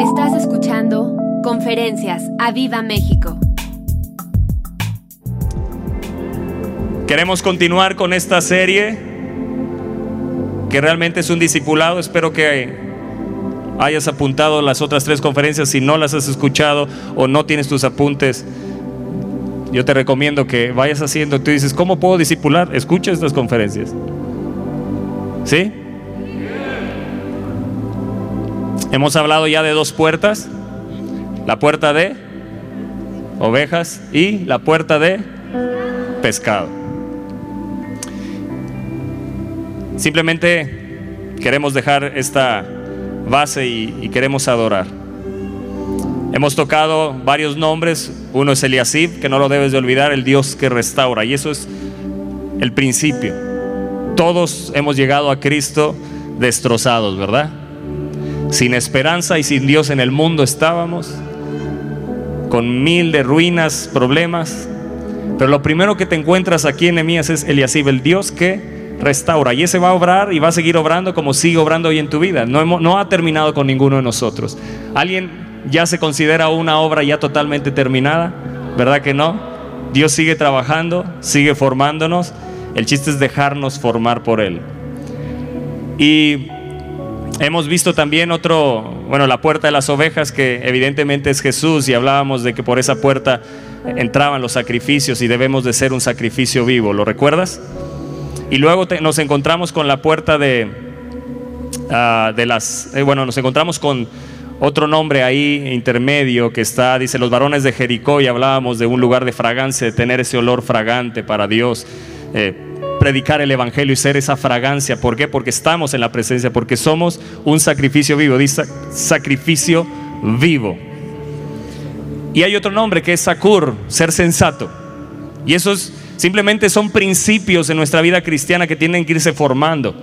Estás escuchando Conferencias a Viva México. Queremos continuar con esta serie que realmente es un discipulado. Espero que hayas apuntado las otras tres conferencias. Si no las has escuchado o no tienes tus apuntes, yo te recomiendo que vayas haciendo. Tú dices, ¿cómo puedo discipular? Escucha estas conferencias. ¿Sí? Hemos hablado ya de dos puertas. La puerta de ovejas y la puerta de pescado. Simplemente queremos dejar esta base y, queremos adorar. Hemos tocado varios nombres. Uno es Eliasib, que no lo debes de olvidar, el Dios que restaura. Y eso es el principio. Todos hemos llegado a Cristo destrozados, ¿verdad? Sin esperanza y sin Dios en el mundo estábamos, con mil de ruinas, problemas. Pero lo primero que te encuentras aquí en Emías es Eliasib, el Dios que restaura. Y ese va a obrar y va a seguir obrando como sigue obrando hoy en tu vida. No ha terminado con ninguno de nosotros. ¿Alguien ya se considera una obra ya totalmente terminada? ¿Verdad que no? Dios sigue trabajando, sigue formándonos. El chiste es dejarnos formar por Él. Y hemos visto también otro, bueno, la puerta de las ovejas, que evidentemente es Jesús, y hablábamos de que por esa puerta entraban los sacrificios y debemos de ser un sacrificio vivo. ¿Lo recuerdas? Y luego nos encontramos con la puerta de, ah, de las, eh, bueno, nos encontramos con otro nombre ahí intermedio que está, dice los varones de Jericó y hablábamos de un lugar de fragancia, de tener ese olor fragante para Dios. Eh, predicar el Evangelio y ser esa fragancia. ¿Por qué? Porque estamos en la presencia, porque somos un sacrificio vivo, dice sacrificio vivo. Y hay otro nombre que es Sakur, ser sensato. Y eso es Simplemente son principios en nuestra vida cristiana que tienen que irse formando.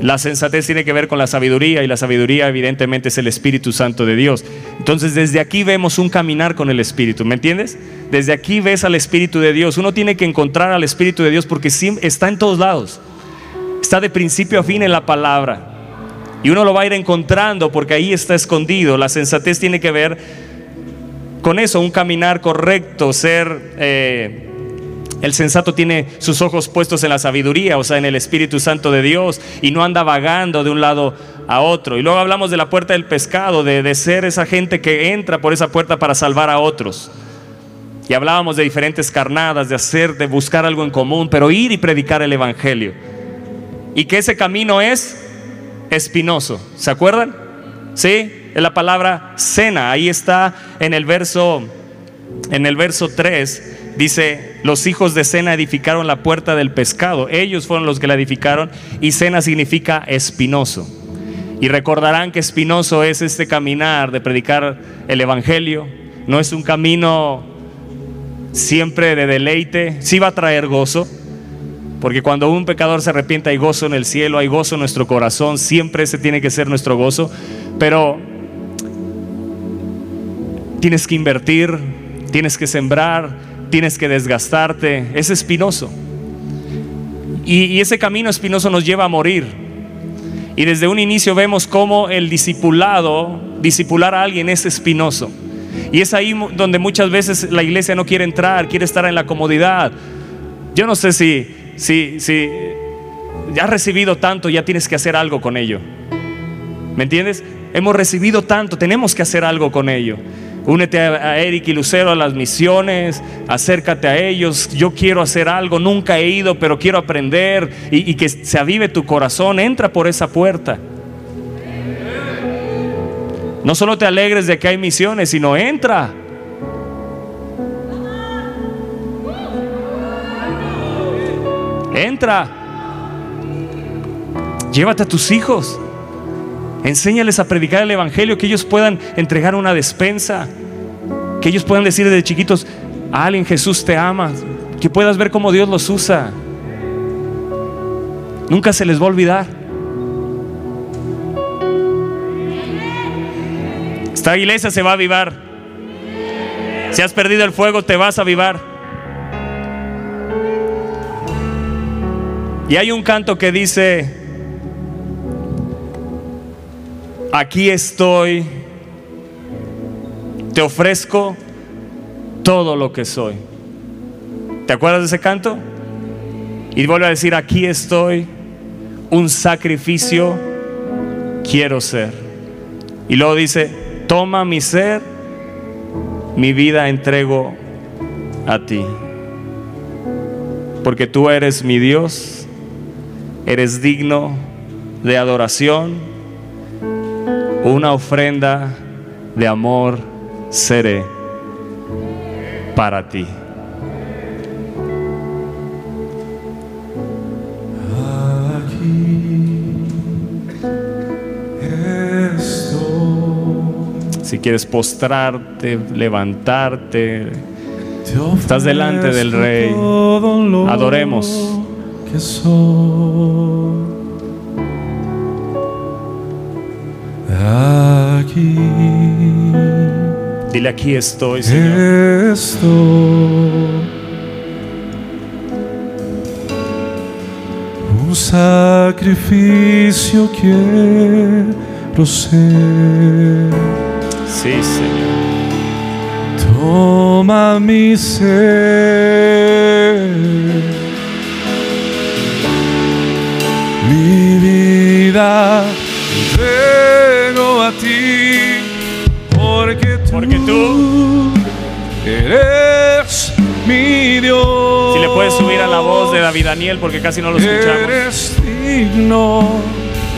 La sensatez tiene que ver con la sabiduría y la sabiduría evidentemente es el Espíritu Santo de Dios. Entonces desde aquí vemos un caminar con el Espíritu, ¿me entiendes? Desde aquí ves al Espíritu de Dios. Uno tiene que encontrar al Espíritu de Dios porque está en todos lados. Está de principio a fin en la palabra. Y uno lo va a ir encontrando porque ahí está escondido. La sensatez tiene que ver con eso, un caminar correcto, ser... Eh, el sensato tiene sus ojos puestos en la sabiduría, o sea, en el Espíritu Santo de Dios, y no anda vagando de un lado a otro. Y luego hablamos de la puerta del pescado, de, ser esa gente que entra por esa puerta para salvar a otros. Y hablábamos de diferentes carnadas, de hacer, de buscar algo en común, pero ir y predicar el Evangelio. Y que ese camino es espinoso. ¿Se acuerdan? Sí, es la palabra cena. Ahí está en el verso, en el verso 3 Dice, los hijos de Sena edificaron la puerta del pescado. Ellos fueron los que la edificaron y Sena significa espinoso. Y recordarán que espinoso es este caminar de predicar el Evangelio. No es un camino siempre de deleite. Sí va a traer gozo. Porque cuando un pecador se arrepiente hay gozo en el cielo, hay gozo en nuestro corazón. Siempre ese tiene que ser nuestro gozo. Pero tienes que invertir, tienes que sembrar, tienes que desgastarte, es espinoso. Y, ese camino espinoso nos lleva a morir. Y desde un inicio vemos cómo el discipulado, discipular a alguien es espinoso. Y es ahí donde muchas veces la iglesia no quiere entrar, quiere estar en la comodidad. Yo no sé si, si, si ya has recibido tanto, ya tienes que hacer algo con ello. ¿Me entiendes? Hemos recibido tanto, tenemos que hacer algo con ello. Únete a Eric y Lucero a las misiones, acércate a ellos. Yo quiero hacer algo, nunca he ido, pero quiero aprender y, que se avive tu corazón. Entra por esa puerta. No solo te alegres de que hay misiones, sino entra. Entra. Llévate a tus hijos. Enséñales a predicar el Evangelio, que ellos puedan entregar una despensa, que ellos puedan decir desde chiquitos, alguien Jesús te ama, que puedas ver cómo Dios los usa. Nunca se les va a olvidar. Esta iglesia se va a avivar. Si has perdido el fuego, te vas a avivar. Y hay un canto que dice, aquí estoy, te ofrezco todo lo que soy. ¿Te acuerdas de ese canto? Y vuelve a decir, aquí estoy, un sacrificio quiero ser. Y luego dice, toma mi ser, mi vida entrego a ti. Porque tú eres mi Dios, eres digno de adoración, una ofrenda de amor seré para ti. Si quieres postrarte, levantarte, estás delante del Rey. Adoremos. Que soy. Dile aquí estoy, Señor. estoy. Un sacrificio quiero ser. Sí, Señor. Toma mi ser, mi vida entrego a ti, porque tú, eres mi Dios. Si le puedes subir a la voz de David Daniel porque casi no lo escuchamos. Eres digno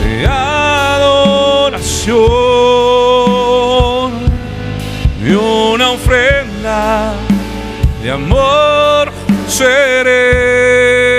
de adoración y una ofrenda de amor seré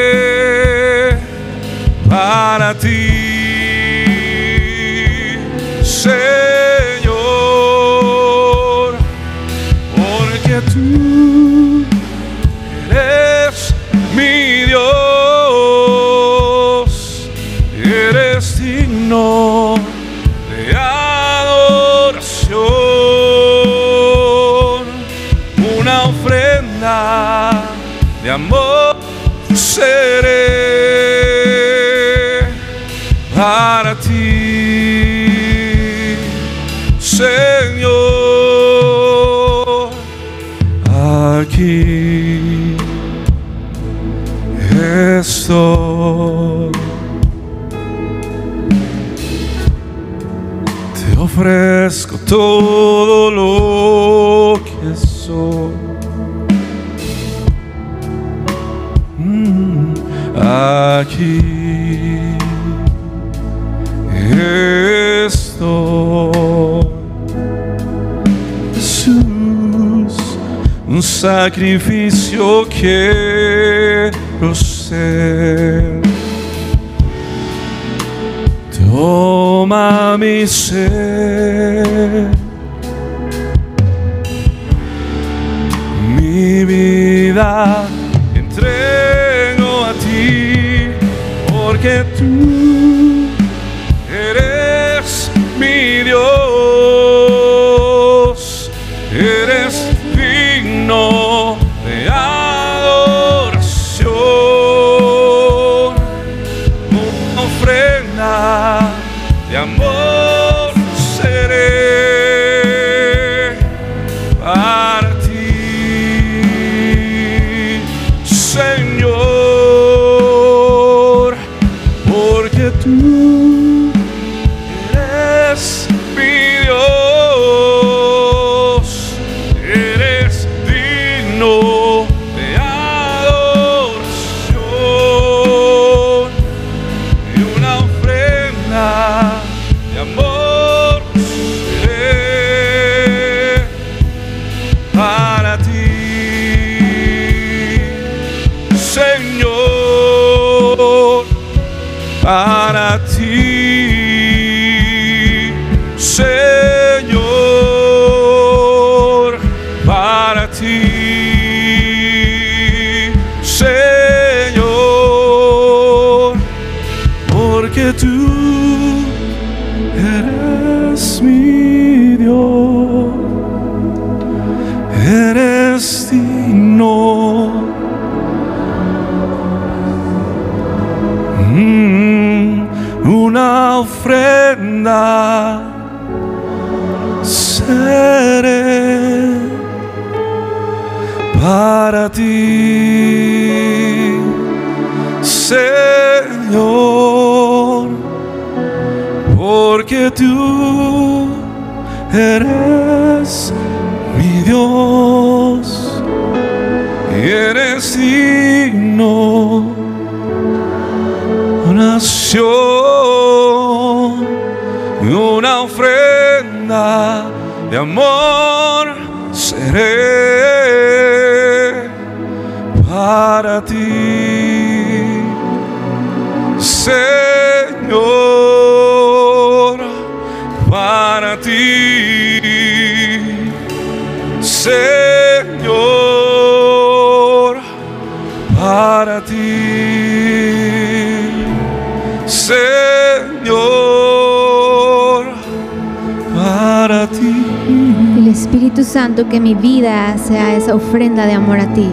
seré para ti, Señor, aquí estoy. Te ofrezco todo lo Aquí estoy. Jesús, un sacrificio quiero ser. Toma mi ser, mi vida ti, porque tú seré para ti, Señor, porque tú eres mi Dios y eres digno. Nación una ofrenda de amor seré para ti, Señor, para ti, Señor, Espíritu Santo, que mi vida sea esa ofrenda de amor a ti.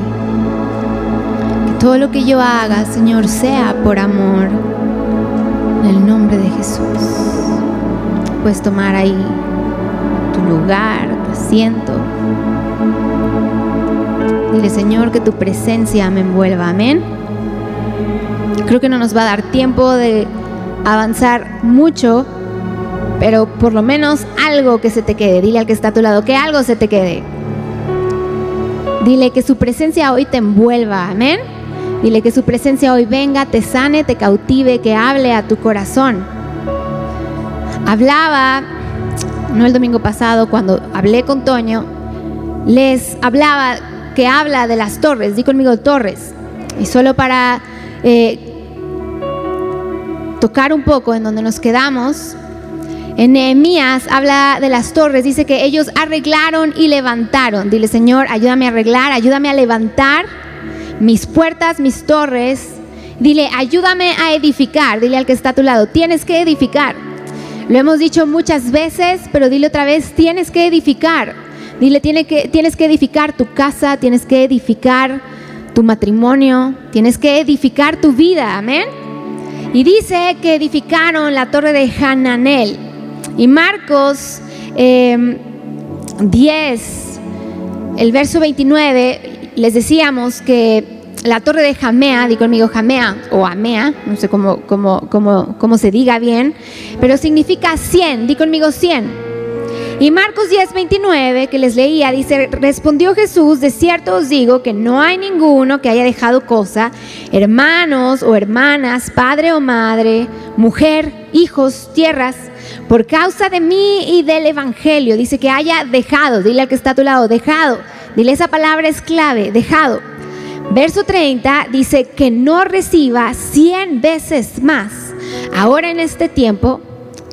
Que todo lo que yo haga, Señor, sea por amor. En el nombre de Jesús. Puedes tomar ahí tu lugar, tu asiento. Dile, Señor, que tu presencia me envuelva. Amén. Creo que no nos va a dar tiempo de avanzar mucho, pero por lo menos algo que se te quede. Dile al que está a tu lado que algo se te quede. Dile que su presencia hoy te envuelva. Amén. Dile que su presencia hoy venga, te sane, te cautive, que hable a tu corazón. Hablaba, no el domingo pasado, cuando hablé con Toño, les hablaba que habla de las torres. Di conmigo torres. Y solo para eh, tocar un poco en donde nos quedamos, en Nehemías habla de las torres, dice que ellos arreglaron y levantaron. Dile, Señor, ayúdame a arreglar, ayúdame a levantar mis puertas, mis torres. Dile, ayúdame a edificar. Dile al que está a tu lado, tienes que edificar. Lo hemos dicho muchas veces, pero dile otra vez, tienes que edificar. Dile, que, tienes que edificar tu casa, tienes que edificar tu matrimonio, tienes que edificar tu vida. Amén. Y dice que edificaron la torre de Hananel. Y Marcos eh, 10, el verso 29, les decíamos que la torre de Jamea, di conmigo Jamea o Amea, no sé cómo, cómo, cómo, cómo se diga bien, pero significa 100, di conmigo 100. Y Marcos 10, 29, que les leía, dice, respondió Jesús, de cierto os digo que no hay ninguno que haya dejado cosa, hermanos o hermanas, padre o madre, mujer, hijos, tierras, por causa de mí y del Evangelio. Dice que haya dejado, dile al que está a tu lado, dejado. Dile esa palabra es clave, dejado. Verso 30 dice que no reciba cien veces más. Ahora en este tiempo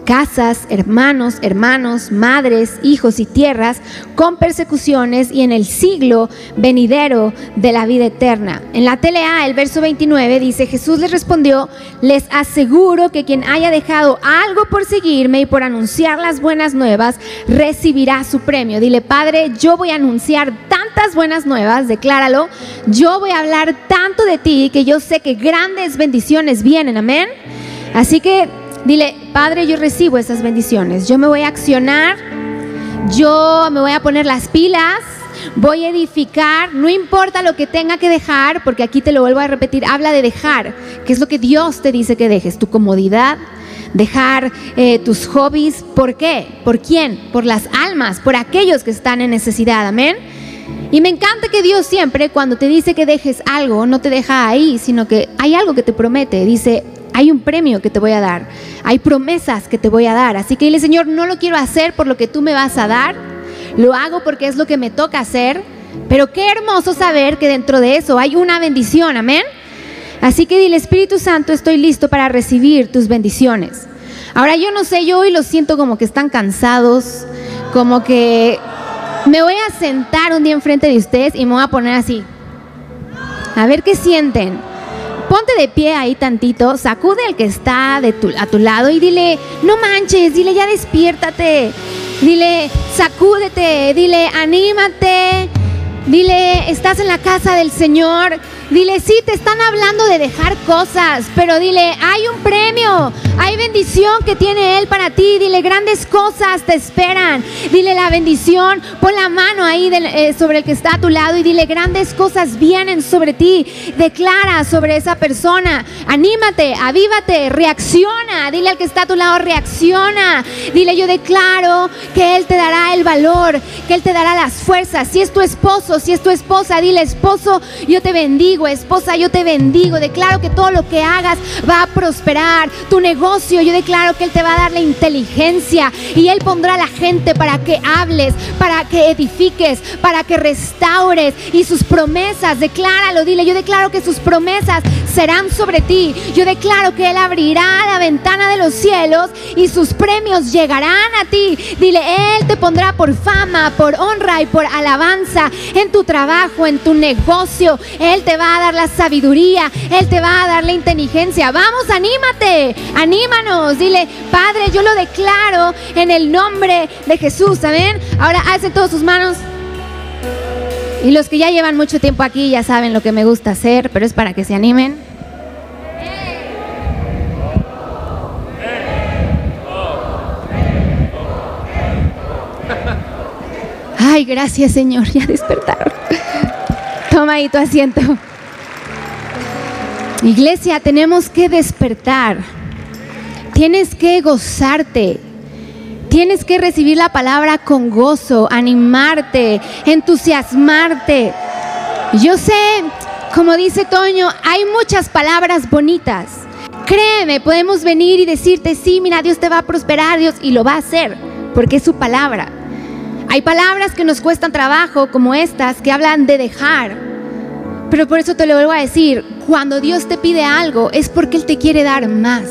casas, hermanos, hermanos, madres, hijos y tierras, con persecuciones y en el siglo venidero de la vida eterna. En la TLA, el verso 29 dice, Jesús les respondió, les aseguro que quien haya dejado algo por seguirme y por anunciar las buenas nuevas, recibirá su premio. Dile, Padre, yo voy a anunciar tantas buenas nuevas, decláralo, yo voy a hablar tanto de ti que yo sé que grandes bendiciones vienen, amén. Así que Dile, Padre, yo recibo esas bendiciones. Yo me voy a accionar. Yo me voy a poner las pilas. Voy a edificar. No importa lo que tenga que dejar, porque aquí te lo vuelvo a repetir. Habla de dejar. ¿Qué es lo que Dios te dice que dejes? Tu comodidad. Dejar eh, tus hobbies. ¿Por qué? ¿Por quién? Por las almas. Por aquellos que están en necesidad. Amén. Y me encanta que Dios siempre, cuando te dice que dejes algo, no te deja ahí, sino que hay algo que te promete. Dice, hay un premio que te voy a dar, hay promesas que te voy a dar. Así que dile, Señor, no lo quiero hacer por lo que tú me vas a dar, lo hago porque es lo que me toca hacer, pero qué hermoso saber que dentro de eso hay una bendición, amén. Así que dile, Espíritu Santo, estoy listo para recibir tus bendiciones. Ahora yo no sé, yo hoy los siento como que están cansados, como que me voy a sentar un día enfrente de ustedes y me voy a poner así. A ver qué sienten ponte de pie ahí tantito, sacude al que está de tu, a tu lado y dile, no manches, dile, ya despiértate, dile, sacúdete, dile, anímate, dile, estás en la casa del Señor Dile, sí, te están hablando de dejar cosas, pero dile, hay un premio, hay bendición que tiene Él para ti. Dile, grandes cosas te esperan. Dile la bendición, pon la mano ahí eh, sobre el que está a tu lado y dile, grandes cosas vienen sobre ti. Declara sobre esa persona. Anímate, avívate, reacciona. Dile al que está a tu lado, reacciona. Dile, yo declaro que Él te dará el valor, que Él te dará las fuerzas. Si es tu esposo, si es tu esposa, dile, esposo, yo te bendigo, esposa, yo te bendigo. Declaro que todo lo que hagas va a prosperar. Tu negocio, yo declaro que Él te va a dar la inteligencia y Él pondrá a la gente para que hables, para que edifiques, para que restaures y sus promesas, decláralo, dile, yo declaro que sus promesas serán sobre ti. Yo declaro que Él abrirá la ventana de los cielos y sus premios llegarán a ti. Dile, Él te pondrá por fama, por honra y por alabanza en tu trabajo, en tu negocio. Él te va a dar la sabiduría, Él te va a dar la inteligencia. Vamos, anímate, anímanos. Dile, Padre, yo lo declaro en el nombre de Jesús. Amén. Ahora alcen todas sus manos. Y los que ya llevan mucho tiempo aquí ya saben lo que me gusta hacer, pero es para que se animen. Ay, gracias Señor, ya despertaron. Toma ahí tu asiento. Iglesia, tenemos que despertar. Tienes que gozarte. Tienes que recibir la palabra con gozo, animarte, entusiasmarte. Yo sé, como dice Toño, hay muchas palabras bonitas. Créeme, podemos venir y decirte, sí, mira, Dios te va a prosperar, Dios, y lo va a hacer, porque es su palabra. Hay palabras que nos cuestan trabajo, como estas, que hablan de dejar. Pero por eso te lo vuelvo a decir, cuando Dios te pide algo, es porque Él te quiere dar más.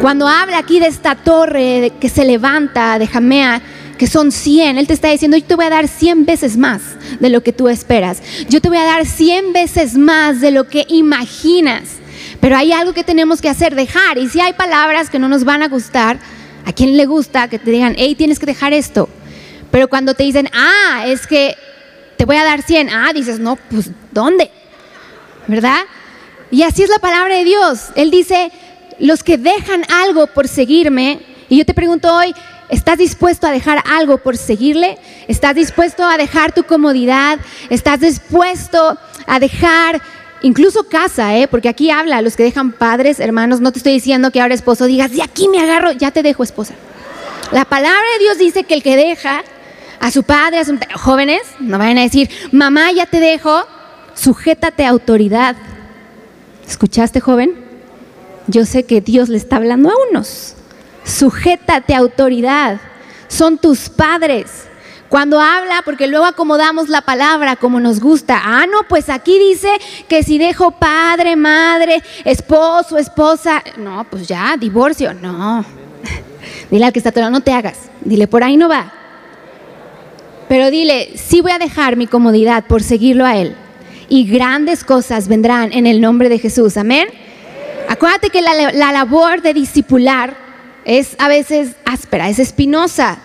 Cuando habla aquí de esta torre que se levanta de Jamea, que son 100, Él te está diciendo, yo te voy a dar 100 veces más de lo que tú esperas. Yo te voy a dar 100 veces más de lo que imaginas. Pero hay algo que tenemos que hacer, dejar. Y si hay palabras que no nos van a gustar, ¿a quién le gusta que te digan, hey, tienes que dejar esto? Pero cuando te dicen, ah, es que te voy a dar 100, ah, dices, no, pues, ¿dónde? ¿Verdad? Y así es la palabra de Dios. Él dice, los que dejan algo por seguirme, y yo te pregunto hoy, ¿estás dispuesto a dejar algo por seguirle? ¿Estás dispuesto a dejar tu comodidad? ¿Estás dispuesto a dejar incluso casa, eh? porque aquí habla, los que dejan padres, hermanos, no te estoy diciendo que ahora esposo digas, de aquí me agarro, ya te dejo esposa. La palabra de Dios dice que el que deja a su padre, a jóvenes, no vayan a decir, mamá, ya te dejo, sujétate a autoridad. ¿Escuchaste, joven? Yo sé que Dios le está hablando a unos. Sujétate a autoridad. Son tus padres. Cuando habla, porque luego acomodamos la palabra como nos gusta. Ah, no, pues aquí dice que si dejo padre, madre, esposo, esposa. No, pues ya, divorcio. No. Dile al que está a tu lado, no te hagas. Dile, por ahí no va. Pero dile, sí voy a dejar mi comodidad por seguirlo a Él. Y grandes cosas vendrán en el nombre de Jesús. Amén. Acuérdate que la, la labor de discipular es a veces áspera, es espinosa.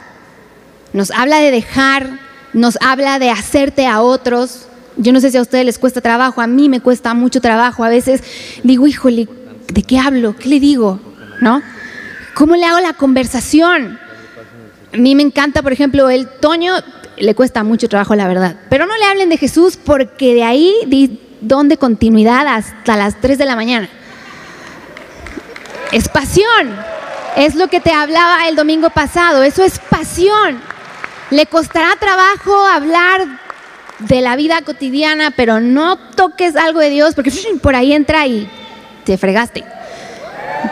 Nos habla de dejar, nos habla de hacerte a otros. Yo no sé si a ustedes les cuesta trabajo, a mí me cuesta mucho trabajo. A veces digo, híjole, ¿de qué hablo? ¿Qué le digo? ¿No? ¿Cómo le hago la conversación? A mí me encanta, por ejemplo, el Toño le cuesta mucho trabajo, la verdad. Pero no le hablen de Jesús porque de ahí di donde continuidad hasta las 3 de la mañana. Es pasión. Es lo que te hablaba el domingo pasado. Eso es pasión. Le costará trabajo hablar de la vida cotidiana, pero no toques algo de Dios porque por ahí entra y te fregaste.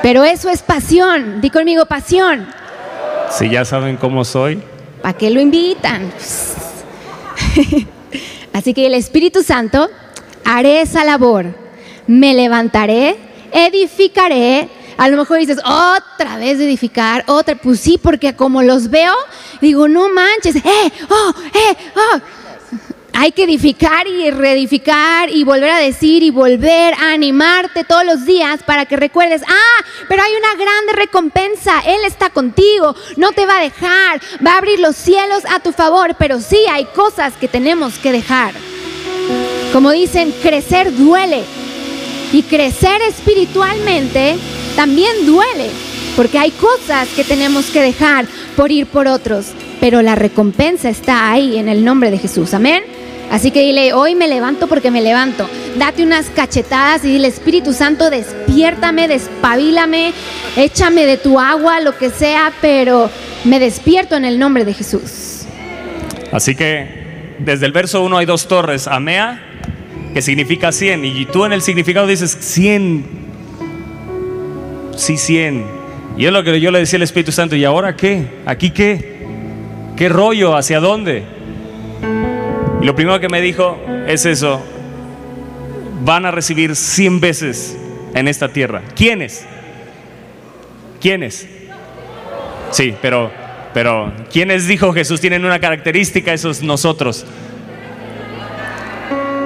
Pero eso es pasión. Di conmigo pasión. Si ya saben cómo soy, ¿Para qué lo invitan? Así que el Espíritu Santo haré esa labor. Me levantaré, edificaré. A lo mejor dices, otra vez edificar, otra. Pues sí, porque como los veo, digo, no manches, eh, oh, eh, oh. Hay que edificar y reedificar y volver a decir y volver a animarte todos los días para que recuerdes, ah, pero hay una grande recompensa, Él está contigo, no te va a dejar, va a abrir los cielos a tu favor, pero sí hay cosas que tenemos que dejar. Como dicen, crecer duele. Y crecer espiritualmente también duele, porque hay cosas que tenemos que dejar por ir por otros, pero la recompensa está ahí en el nombre de Jesús. Amén. Así que dile, hoy me levanto porque me levanto. Date unas cachetadas y dile, Espíritu Santo, despiértame, despabilame, échame de tu agua, lo que sea, pero me despierto en el nombre de Jesús. Así que desde el verso 1 hay dos torres, Amea, que significa 100, y tú en el significado dices 100, sí 100. Y es lo que yo le decía al Espíritu Santo, ¿y ahora qué? ¿Aquí qué? ¿Qué rollo? ¿Hacia dónde? Y lo primero que me dijo es eso, van a recibir 100 veces en esta tierra. ¿Quiénes? ¿Quiénes? Sí, pero, pero ¿quiénes dijo Jesús tienen una característica, esos nosotros?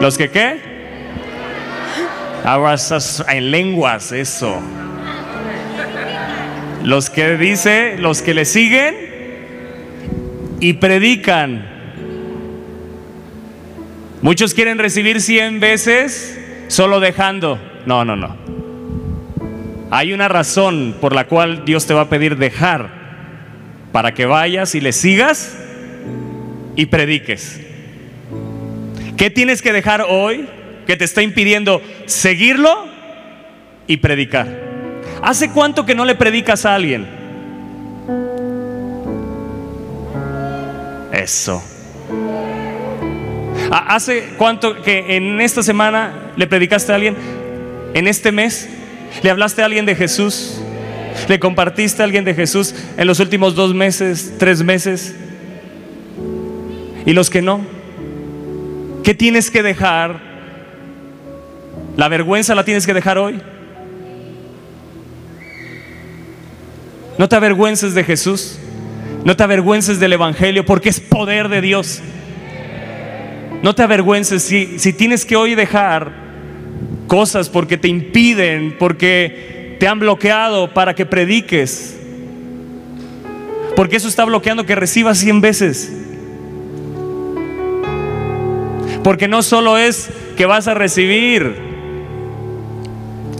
¿Los que qué? Estás en lenguas, eso. Los que dice, los que le siguen y predican. Muchos quieren recibir 100 veces solo dejando. No, no, no. Hay una razón por la cual Dios te va a pedir dejar para que vayas y le sigas y prediques. ¿Qué tienes que dejar hoy que te está impidiendo seguirlo y predicar? ¿Hace cuánto que no le predicas a alguien? Eso. ¿Hace cuánto que en esta semana le predicaste a alguien? ¿En este mes? ¿Le hablaste a alguien de Jesús? ¿Le compartiste a alguien de Jesús en los últimos dos meses, tres meses? ¿Y los que no? ¿Qué tienes que dejar? ¿La vergüenza la tienes que dejar hoy? No te avergüences de Jesús. No te avergüences del Evangelio porque es poder de Dios. No te avergüences si, si tienes que hoy dejar cosas porque te impiden, porque te han bloqueado para que prediques. Porque eso está bloqueando que recibas cien veces. Porque no solo es que vas a recibir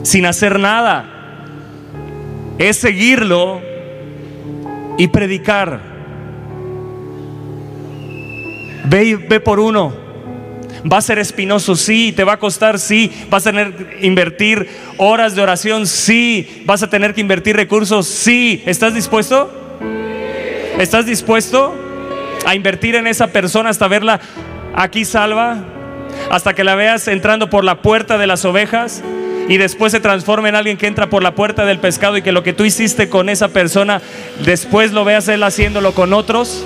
sin hacer nada, es seguirlo y predicar. Ve, ve por uno. Va a ser espinoso, sí, te va a costar, sí, vas a tener que invertir horas de oración, sí, vas a tener que invertir recursos, sí. ¿Estás dispuesto? ¿Estás dispuesto a invertir en esa persona hasta verla aquí salva, hasta que la veas entrando por la puerta de las ovejas y después se transforma en alguien que entra por la puerta del pescado y que lo que tú hiciste con esa persona, después lo veas él haciéndolo con otros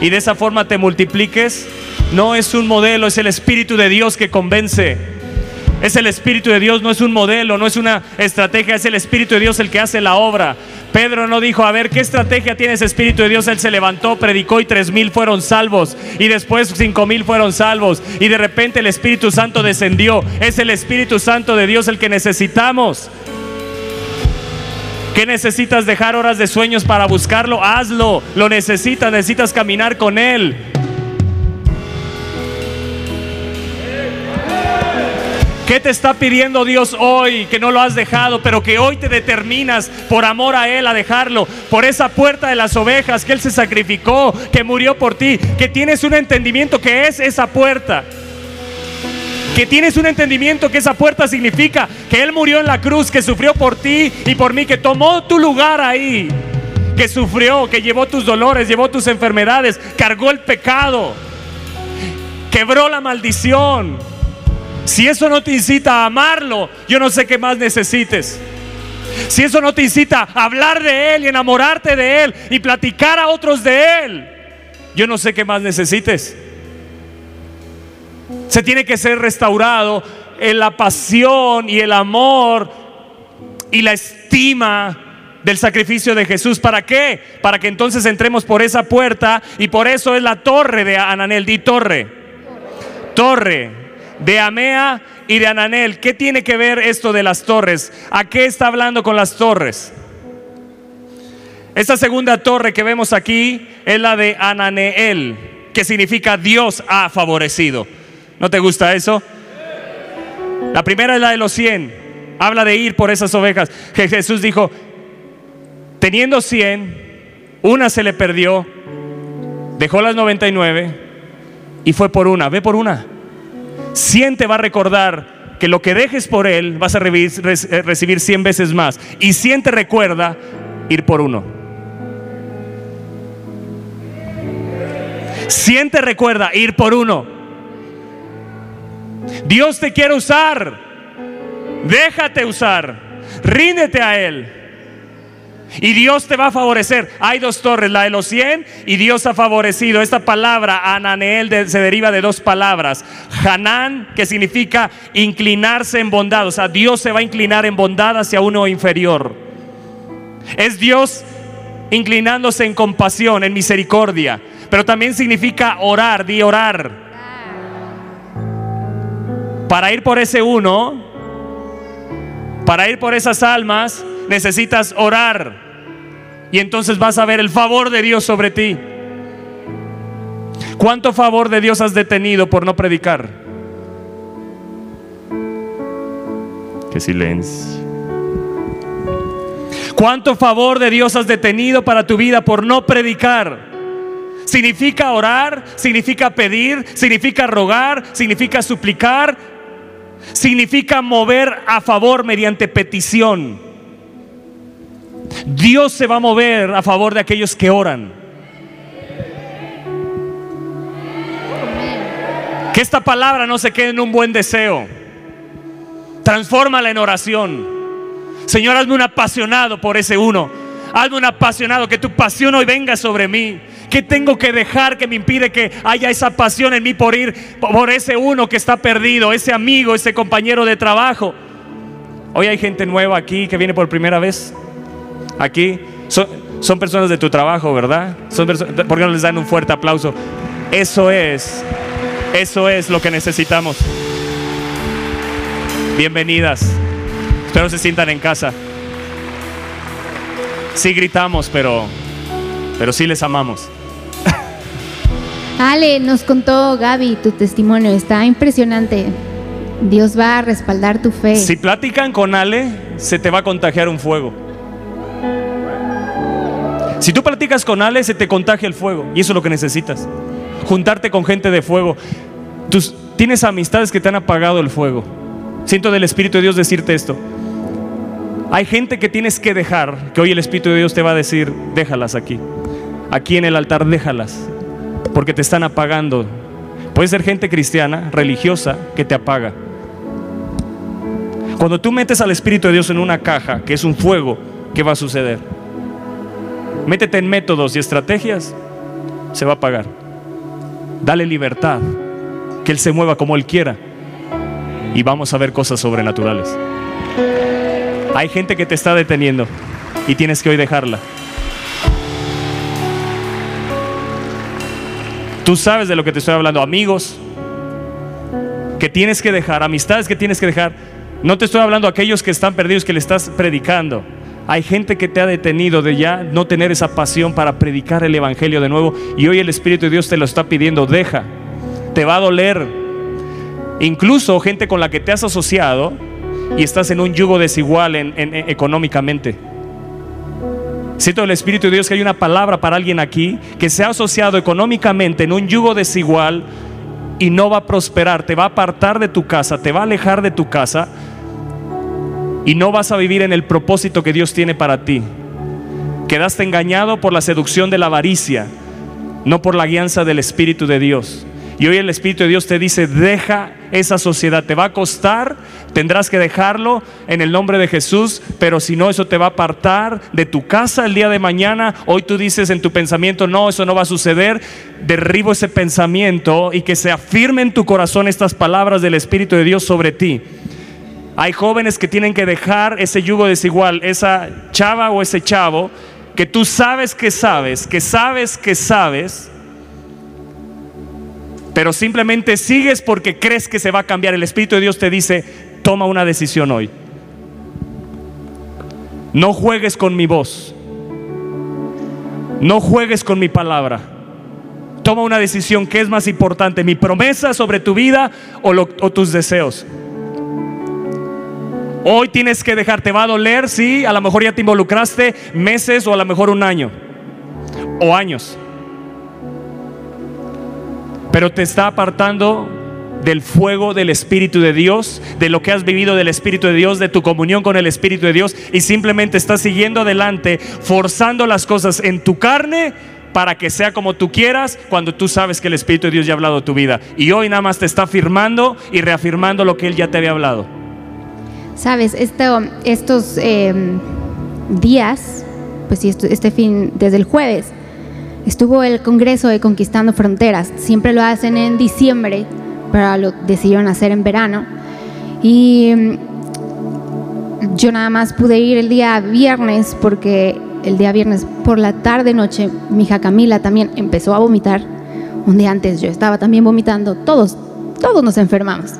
y de esa forma te multipliques. No es un modelo, es el Espíritu de Dios que convence. Es el Espíritu de Dios, no es un modelo, no es una estrategia, es el Espíritu de Dios el que hace la obra. Pedro no dijo, a ver, ¿qué estrategia tiene ese Espíritu de Dios? Él se levantó, predicó y tres mil fueron salvos. Y después cinco mil fueron salvos. Y de repente el Espíritu Santo descendió. Es el Espíritu Santo de Dios el que necesitamos. ¿Qué necesitas dejar horas de sueños para buscarlo? Hazlo. Lo necesitas, necesitas caminar con Él. ¿Qué te está pidiendo Dios hoy que no lo has dejado, pero que hoy te determinas por amor a Él a dejarlo? Por esa puerta de las ovejas que Él se sacrificó, que murió por ti, que tienes un entendimiento que es esa puerta. Que tienes un entendimiento que esa puerta significa que Él murió en la cruz, que sufrió por ti y por mí, que tomó tu lugar ahí, que sufrió, que llevó tus dolores, llevó tus enfermedades, cargó el pecado, quebró la maldición si eso no te incita a amarlo, yo no sé qué más necesites. Si eso no te incita a hablar de Él y enamorarte de Él y platicar a otros de Él, yo no sé qué más necesites. Se tiene que ser restaurado en la pasión y el amor y la estima del sacrificio de Jesús. ¿Para qué? Para que entonces entremos por esa puerta y por eso es la torre de Ananel. Di torre. Torre de Amea y de Ananel. ¿Qué tiene que ver esto de las torres? ¿A qué está hablando con las torres? Esta segunda torre que vemos aquí es la de Ananeel, que significa Dios ha favorecido. ¿No te gusta eso? La primera es la de los 100. Habla de ir por esas ovejas. Jesús dijo, teniendo 100, una se le perdió, dejó las 99 y fue por una. Ve por una. 100 te va a recordar que lo que dejes por él vas a eh, recibir 100 veces más. Y 100 te recuerda ir por uno. 100 te recuerda ir por uno. Dios te quiere usar. Déjate usar. Ríndete a Él. Y Dios te va a favorecer. Hay dos torres, la de los 100 y Dios ha favorecido. Esta palabra, Ananeel, de- se deriva de dos palabras. Hanán, que significa inclinarse en bondad. O sea, Dios se va a inclinar en bondad hacia uno inferior. Es Dios inclinándose en compasión, en misericordia. Pero también significa orar, di orar. Para ir por ese uno, para ir por esas almas, necesitas orar. Y entonces vas a ver el favor de Dios sobre ti. ¿Cuánto favor de Dios has detenido por no predicar? Qué silencio. ¿Cuánto favor de Dios has detenido para tu vida por no predicar? Significa orar, significa pedir, significa rogar, significa suplicar, significa mover a favor mediante petición. Dios se va a mover a favor de aquellos que oran. Que esta palabra no se quede en un buen deseo. Transfórmala en oración. Señor, hazme un apasionado por ese uno. Hazme un apasionado, que tu pasión hoy venga sobre mí. ¿Qué tengo que dejar que me impide que haya esa pasión en mí por ir por ese uno que está perdido, ese amigo, ese compañero de trabajo? Hoy hay gente nueva aquí que viene por primera vez. Aquí son, son personas de tu trabajo, ¿verdad? Son ¿Por qué no les dan un fuerte aplauso? Eso es, eso es lo que necesitamos. Bienvenidas. Espero se sientan en casa. Sí gritamos, pero, pero sí les amamos. Ale, nos contó Gaby tu testimonio, está impresionante. Dios va a respaldar tu fe. Si platican con Ale, se te va a contagiar un fuego. Si tú platicas con Ale, se te contagia el fuego. Y eso es lo que necesitas. Juntarte con gente de fuego. Tus, tienes amistades que te han apagado el fuego. Siento del Espíritu de Dios decirte esto. Hay gente que tienes que dejar, que hoy el Espíritu de Dios te va a decir, déjalas aquí. Aquí en el altar, déjalas. Porque te están apagando. Puede ser gente cristiana, religiosa, que te apaga. Cuando tú metes al Espíritu de Dios en una caja, que es un fuego, ¿qué va a suceder? Métete en métodos y estrategias, se va a apagar. Dale libertad, que Él se mueva como Él quiera. Y vamos a ver cosas sobrenaturales. Hay gente que te está deteniendo y tienes que hoy dejarla. Tú sabes de lo que te estoy hablando, amigos que tienes que dejar, amistades que tienes que dejar. No te estoy hablando a aquellos que están perdidos que le estás predicando. Hay gente que te ha detenido de ya no tener esa pasión para predicar el evangelio de nuevo y hoy el Espíritu de Dios te lo está pidiendo, deja. Te va a doler. Incluso gente con la que te has asociado y estás en un yugo desigual en- en- en- económicamente. Siento del Espíritu de Dios que hay una palabra para alguien aquí que se ha asociado económicamente en un yugo desigual y no va a prosperar, te va a apartar de tu casa, te va a alejar de tu casa y no vas a vivir en el propósito que Dios tiene para ti. Quedaste engañado por la seducción de la avaricia, no por la guianza del Espíritu de Dios. Y hoy el Espíritu de Dios te dice, deja esa sociedad, te va a costar, tendrás que dejarlo en el nombre de Jesús, pero si no, eso te va a apartar de tu casa el día de mañana. Hoy tú dices en tu pensamiento, no, eso no va a suceder. Derribo ese pensamiento y que se afirme en tu corazón estas palabras del Espíritu de Dios sobre ti. Hay jóvenes que tienen que dejar ese yugo desigual, esa chava o ese chavo, que tú sabes que sabes, que sabes que sabes, pero simplemente sigues porque crees que se va a cambiar. El Espíritu de Dios te dice, toma una decisión hoy. No juegues con mi voz. No juegues con mi palabra. Toma una decisión que es más importante, mi promesa sobre tu vida o, lo- o tus deseos. Hoy tienes que dejar, te va a doler, sí, a lo mejor ya te involucraste meses o a lo mejor un año o años. Pero te está apartando del fuego del Espíritu de Dios, de lo que has vivido del Espíritu de Dios, de tu comunión con el Espíritu de Dios y simplemente estás siguiendo adelante, forzando las cosas en tu carne para que sea como tú quieras cuando tú sabes que el Espíritu de Dios ya ha hablado tu vida. Y hoy nada más te está afirmando y reafirmando lo que Él ya te había hablado. Sabes, esto, estos eh, días, pues sí, este fin, desde el jueves, estuvo el Congreso de Conquistando Fronteras. Siempre lo hacen en diciembre, pero lo decidieron hacer en verano. Y mm, yo nada más pude ir el día viernes porque el día viernes por la tarde noche mi hija Camila también empezó a vomitar. Un día antes yo estaba también vomitando. Todos, todos nos enfermamos.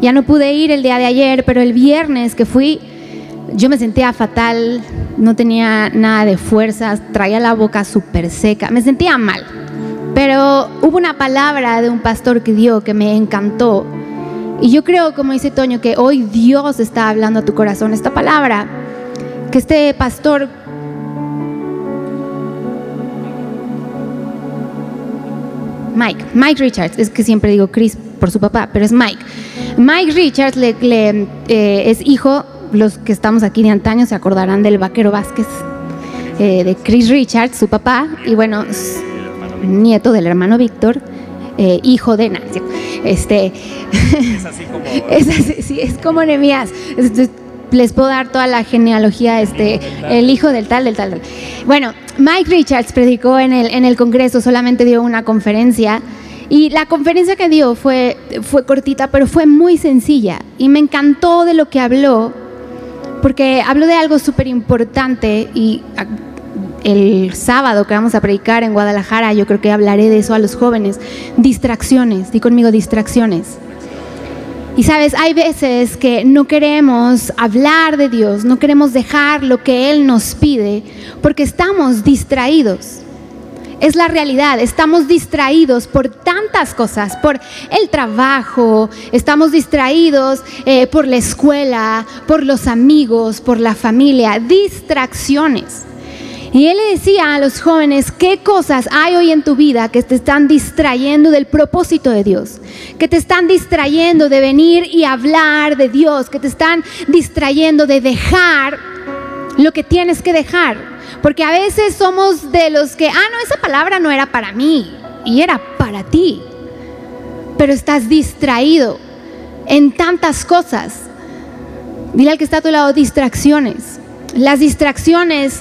Ya no pude ir el día de ayer, pero el viernes que fui yo me sentía fatal, no tenía nada de fuerzas, traía la boca súper seca, me sentía mal. Pero hubo una palabra de un pastor que dio que me encantó. Y yo creo, como dice Toño, que hoy Dios está hablando a tu corazón esta palabra. Que este pastor Mike, Mike Richards, es que siempre digo Chris por su papá, pero es Mike. Mike Richards le- le, eh, es hijo, los que estamos aquí de antaño se acordarán del vaquero Vázquez, eh, de Chris Richards, su papá, y bueno, nieto del hermano Víctor, eh, hijo de Nancy. Este, Es así como... es, así, sí, es como Nehemías. Este, les puedo dar toda la genealogía, este, el hijo del tal, del tal, del. Bueno, Mike Richards predicó en el, en el Congreso, solamente dio una conferencia. Y la conferencia que dio fue, fue cortita, pero fue muy sencilla. Y me encantó de lo que habló, porque habló de algo súper importante. Y ah, el sábado que vamos a predicar en Guadalajara, yo creo que hablaré de eso a los jóvenes. Distracciones, di conmigo distracciones. Y sabes, hay veces que no queremos hablar de Dios, no queremos dejar lo que Él nos pide, porque estamos distraídos. Es la realidad, estamos distraídos por tantas cosas, por el trabajo, estamos distraídos eh, por la escuela, por los amigos, por la familia, distracciones. Y él le decía a los jóvenes, ¿qué cosas hay hoy en tu vida que te están distrayendo del propósito de Dios? Que te están distrayendo de venir y hablar de Dios, que te están distrayendo de dejar lo que tienes que dejar. Porque a veces somos de los que, ah, no, esa palabra no era para mí y era para ti. Pero estás distraído en tantas cosas. Dile al que está a tu lado, distracciones. Las distracciones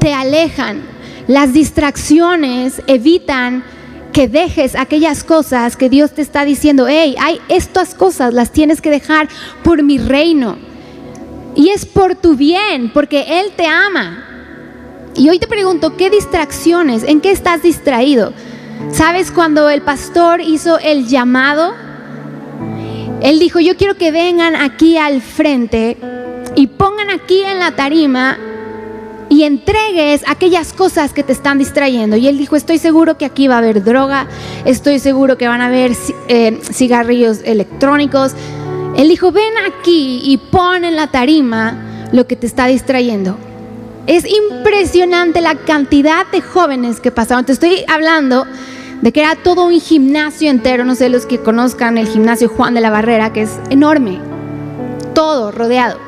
te alejan. Las distracciones evitan que dejes aquellas cosas que Dios te está diciendo, hey, hay estas cosas, las tienes que dejar por mi reino. Y es por tu bien, porque Él te ama. Y hoy te pregunto, ¿qué distracciones? ¿En qué estás distraído? ¿Sabes cuando el pastor hizo el llamado? Él dijo, yo quiero que vengan aquí al frente y pongan aquí en la tarima y entregues aquellas cosas que te están distrayendo. Y él dijo, estoy seguro que aquí va a haber droga, estoy seguro que van a haber eh, cigarrillos electrónicos. Él dijo, ven aquí y pon en la tarima lo que te está distrayendo. Es impresionante la cantidad de jóvenes que pasaron. Te estoy hablando de que era todo un gimnasio entero, no sé los que conozcan el gimnasio Juan de la Barrera, que es enorme, todo rodeado.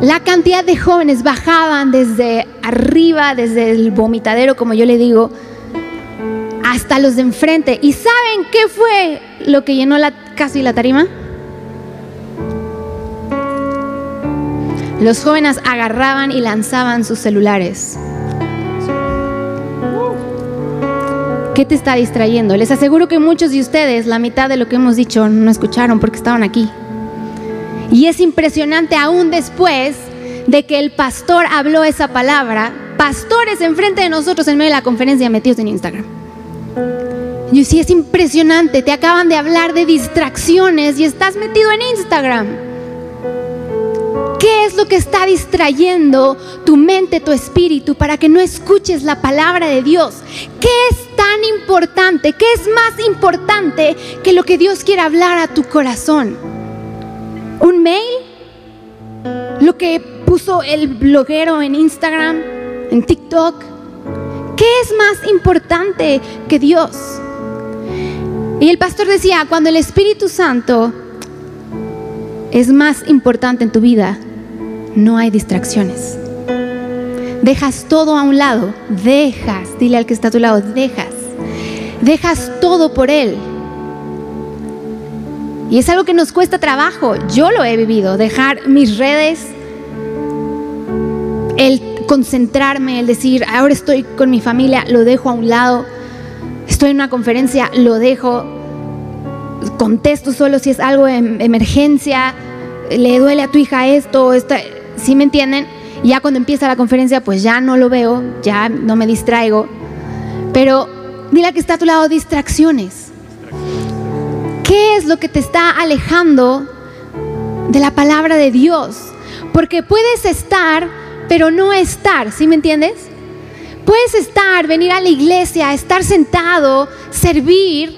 La cantidad de jóvenes bajaban desde arriba, desde el vomitadero, como yo le digo, hasta los de enfrente. ¿Y saben qué fue lo que llenó la, casi la tarima? Los jóvenes agarraban y lanzaban sus celulares. ¿Qué te está distrayendo? Les aseguro que muchos de ustedes, la mitad de lo que hemos dicho, no escucharon porque estaban aquí. Y es impresionante aún después de que el pastor habló esa palabra, pastores enfrente de nosotros en medio de la conferencia metidos en Instagram. Yo sí, es impresionante, te acaban de hablar de distracciones y estás metido en Instagram. ¿Qué es lo que está distrayendo tu mente, tu espíritu, para que no escuches la palabra de Dios? ¿Qué es tan importante? ¿Qué es más importante que lo que Dios quiere hablar a tu corazón? ¿Un mail? ¿Lo que puso el bloguero en Instagram, en TikTok? ¿Qué es más importante que Dios? Y el pastor decía, cuando el Espíritu Santo es más importante en tu vida, no hay distracciones. Dejas todo a un lado, dejas, dile al que está a tu lado, dejas, dejas todo por Él. Y es algo que nos cuesta trabajo, yo lo he vivido, dejar mis redes, el concentrarme, el decir, ahora estoy con mi familia, lo dejo a un lado, estoy en una conferencia, lo dejo, contesto solo si es algo de emergencia, le duele a tu hija esto, esta, ¿sí me entienden? Ya cuando empieza la conferencia, pues ya no lo veo, ya no me distraigo. Pero dile que está a tu lado distracciones. ¿Qué es lo que te está alejando de la palabra de Dios? Porque puedes estar, pero no estar, ¿sí me entiendes? Puedes estar, venir a la iglesia, estar sentado, servir,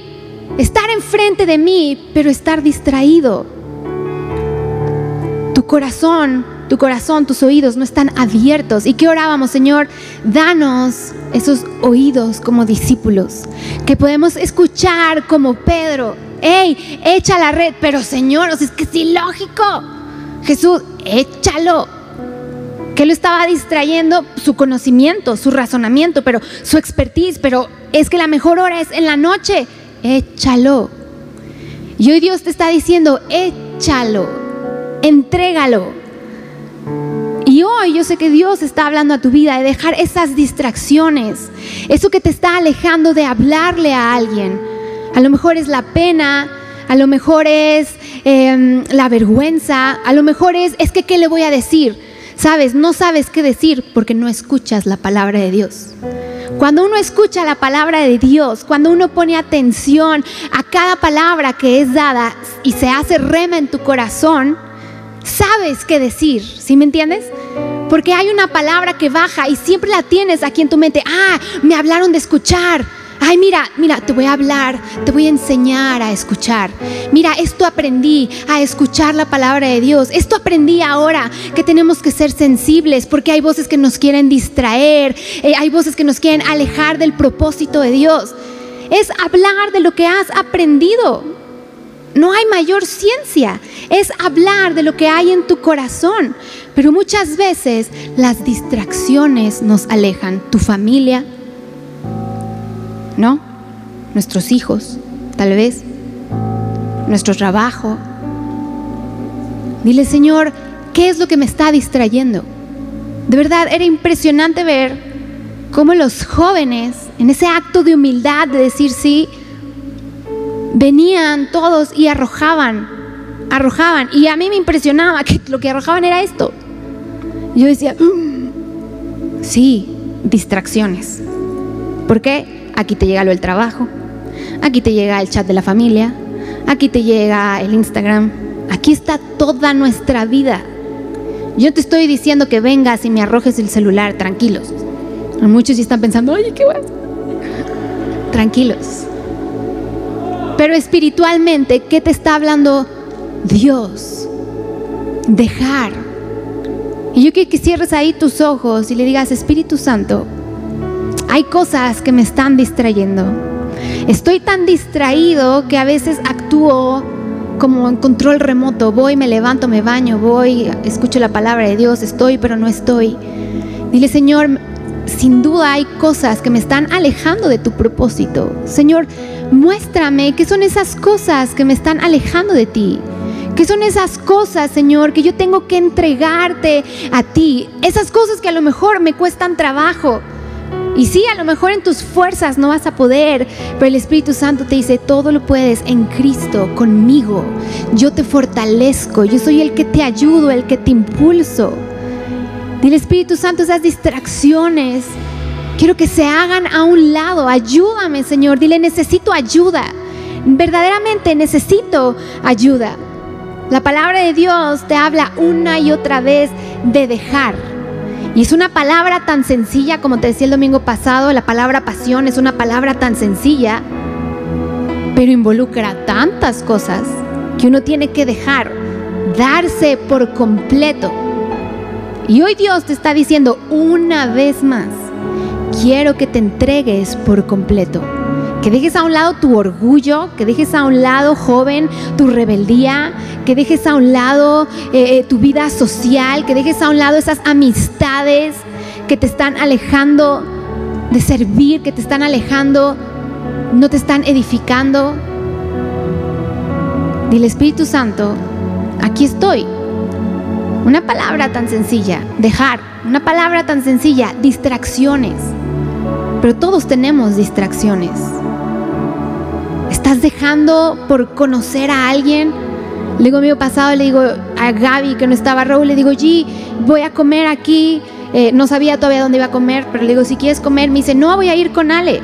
estar enfrente de mí, pero estar distraído. Tu corazón, tu corazón, tus oídos no están abiertos. ¿Y qué orábamos, Señor? Danos esos oídos como discípulos, que podemos escuchar como Pedro. ¡Ey, echa la red! Pero Señor, es que es ilógico. Jesús, échalo. ¿Qué lo estaba distrayendo? Su conocimiento, su razonamiento, pero su expertise, pero es que la mejor hora es en la noche. Échalo. Y hoy Dios te está diciendo, échalo, entrégalo. Y hoy yo sé que Dios está hablando a tu vida de dejar esas distracciones, eso que te está alejando de hablarle a alguien. A lo mejor es la pena, a lo mejor es eh, la vergüenza, a lo mejor es, es que, ¿qué le voy a decir? Sabes, no sabes qué decir porque no escuchas la palabra de Dios. Cuando uno escucha la palabra de Dios, cuando uno pone atención a cada palabra que es dada y se hace rema en tu corazón, sabes qué decir, ¿sí me entiendes? Porque hay una palabra que baja y siempre la tienes aquí en tu mente. Ah, me hablaron de escuchar. Ay, mira, mira, te voy a hablar, te voy a enseñar a escuchar. Mira, esto aprendí a escuchar la palabra de Dios. Esto aprendí ahora que tenemos que ser sensibles porque hay voces que nos quieren distraer, eh, hay voces que nos quieren alejar del propósito de Dios. Es hablar de lo que has aprendido. No hay mayor ciencia, es hablar de lo que hay en tu corazón. Pero muchas veces las distracciones nos alejan. Tu familia, ¿no? Nuestros hijos, tal vez, nuestro trabajo. Dile, Señor, ¿qué es lo que me está distrayendo? De verdad, era impresionante ver cómo los jóvenes, en ese acto de humildad de decir sí, venían todos y arrojaban, arrojaban. Y a mí me impresionaba que lo que arrojaban era esto. Yo decía, "Mm, sí, distracciones. ¿Por qué? Aquí te llega lo del trabajo, aquí te llega el chat de la familia, aquí te llega el Instagram, aquí está toda nuestra vida. Yo te estoy diciendo que vengas y me arrojes el celular, tranquilos. Muchos sí están pensando, oye, ¿qué vas? Tranquilos. Pero espiritualmente, ¿qué te está hablando Dios? Dejar. Y yo quiero que cierres ahí tus ojos y le digas, Espíritu Santo, hay cosas que me están distrayendo. Estoy tan distraído que a veces actúo como en control remoto. Voy, me levanto, me baño, voy, escucho la palabra de Dios, estoy, pero no estoy. Dile, Señor, sin duda hay cosas que me están alejando de tu propósito. Señor, muéstrame qué son esas cosas que me están alejando de ti. ¿Qué son esas cosas, Señor, que yo tengo que entregarte a ti? Esas cosas que a lo mejor me cuestan trabajo. Y sí, a lo mejor en tus fuerzas no vas a poder, pero el Espíritu Santo te dice, todo lo puedes en Cristo, conmigo. Yo te fortalezco, yo soy el que te ayudo, el que te impulso. Dile Espíritu Santo, esas distracciones, quiero que se hagan a un lado. Ayúdame, Señor. Dile, necesito ayuda. Verdaderamente necesito ayuda. La palabra de Dios te habla una y otra vez de dejar. Y es una palabra tan sencilla, como te decía el domingo pasado, la palabra pasión es una palabra tan sencilla, pero involucra tantas cosas que uno tiene que dejar. darse por completo. Y hoy Dios te está diciendo una vez más, quiero que te entregues por completo. Que dejes a un lado tu orgullo, que dejes a un lado, joven, tu rebeldía, que dejes a un lado eh, tu vida social, que dejes a un lado esas amistades que te están alejando de servir, que te están alejando, no te están edificando. Dile Espíritu Santo, aquí estoy. Una palabra tan sencilla, dejar. Una palabra tan sencilla, distracciones. Pero todos tenemos distracciones. ¿Estás dejando por conocer a alguien? Le digo, amigo pasado, le digo a Gaby que no estaba Raúl, le digo, G, voy a comer aquí. Eh, no sabía todavía dónde iba a comer, pero le digo, si quieres comer, me dice, no, voy a ir con Ale.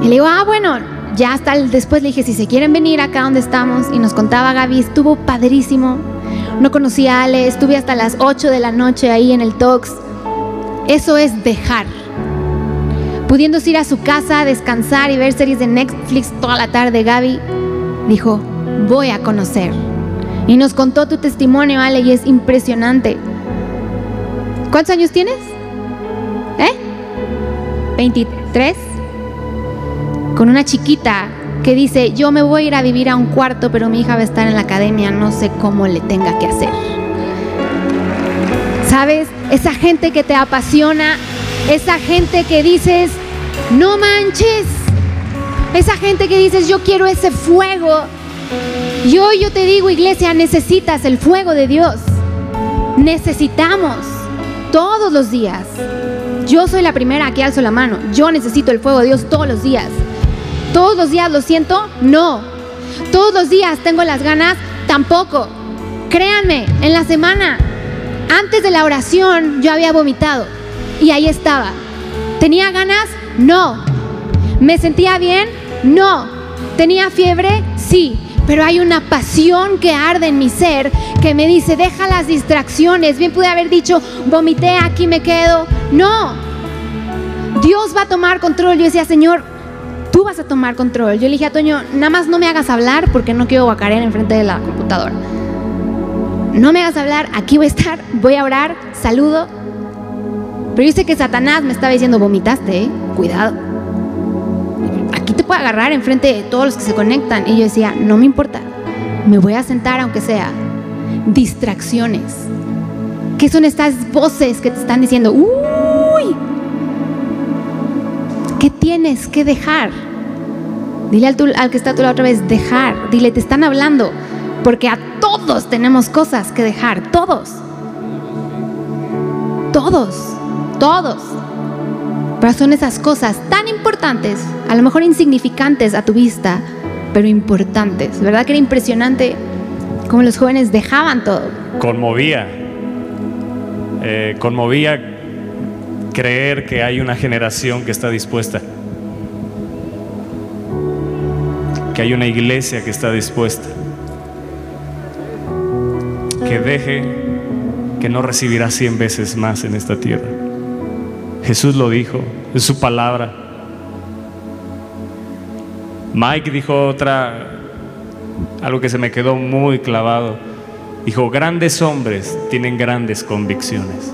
Y le digo, ah, bueno, ya hasta después le dije, si se quieren venir acá donde estamos, y nos contaba Gaby, estuvo padrísimo. No conocí a Ale, estuve hasta las 8 de la noche ahí en el Tox. Eso es dejar. Pudiendo ir a su casa, descansar y ver series de Netflix toda la tarde, Gaby dijo, voy a conocer. Y nos contó tu testimonio, Ale, y es impresionante. ¿Cuántos años tienes? ¿Eh? ¿23? Con una chiquita que dice, yo me voy a ir a vivir a un cuarto, pero mi hija va a estar en la academia, no sé cómo le tenga que hacer. ¿Sabes? Esa gente que te apasiona, esa gente que dices, no manches, esa gente que dices, yo quiero ese fuego. Y hoy yo te digo, iglesia, necesitas el fuego de Dios. Necesitamos todos los días. Yo soy la primera que alzo la mano. Yo necesito el fuego de Dios todos los días. ¿Todos los días lo siento? No. ¿Todos los días tengo las ganas? Tampoco. Créanme, en la semana, antes de la oración, yo había vomitado. Y ahí estaba. ¿Tenía ganas? No. ¿Me sentía bien? No. ¿Tenía fiebre? Sí. Pero hay una pasión que arde en mi ser que me dice, deja las distracciones. Bien pude haber dicho, vomité, aquí me quedo. No. Dios va a tomar control. Yo decía, Señor, vas a tomar control. Yo le dije a Toño, nada más no me hagas hablar porque no quiero guacarear enfrente de la computadora. No me hagas hablar, aquí voy a estar, voy a orar, saludo. Pero yo sé que Satanás me estaba diciendo, vomitaste, ¿eh? cuidado. Aquí te puedo agarrar enfrente de todos los que se conectan. Y yo decía, no me importa, me voy a sentar aunque sea. Distracciones. ¿Qué son estas voces que te están diciendo, uy, ¿Qué tienes que dejar? Dile al, que está a tu lado otra vez, dejar. Dile, te están hablando. Porque a todos tenemos cosas que dejar. Todos. Todos. Todos. Pero son esas cosas tan importantes, a lo mejor insignificantes a tu vista, pero importantes. ¿Verdad que era impresionante cómo los jóvenes dejaban todo? Conmovía. Eh, conmovía creer que hay una generación que está dispuesta, que hay una iglesia que está dispuesta, que deje que no recibirá cien veces más en esta tierra. Jesús lo dijo, es su palabra. Mike dijo otra, algo que se me quedó muy clavado. Dijo, grandes hombres tienen grandes convicciones.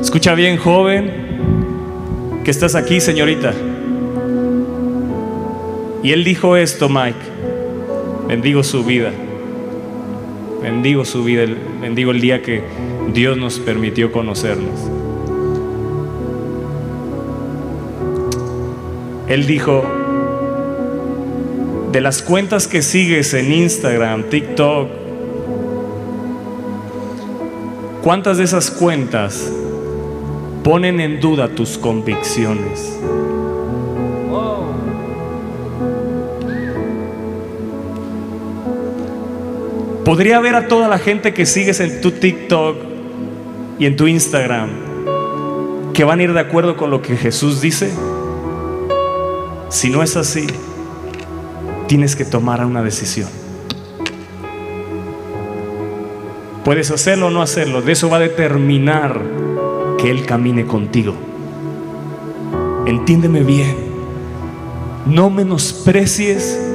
Escucha bien, joven, que estás aquí, señorita. Y él dijo esto, Mike. Bendigo su vida. Bendigo su vida. Bendigo el día que Dios nos permitió conocernos. Él dijo, de las cuentas que sigues en Instagram, TikTok, ¿cuántas de esas cuentas ponen en duda tus convicciones. Podría ver a toda la gente que sigues en tu TikTok y en tu Instagram que van a ir de acuerdo con lo que Jesús dice. Si no es así, tienes que tomar una decisión. Puedes hacerlo o no hacerlo, de eso va a determinar que Él camine contigo. Entiéndeme bien, no menosprecies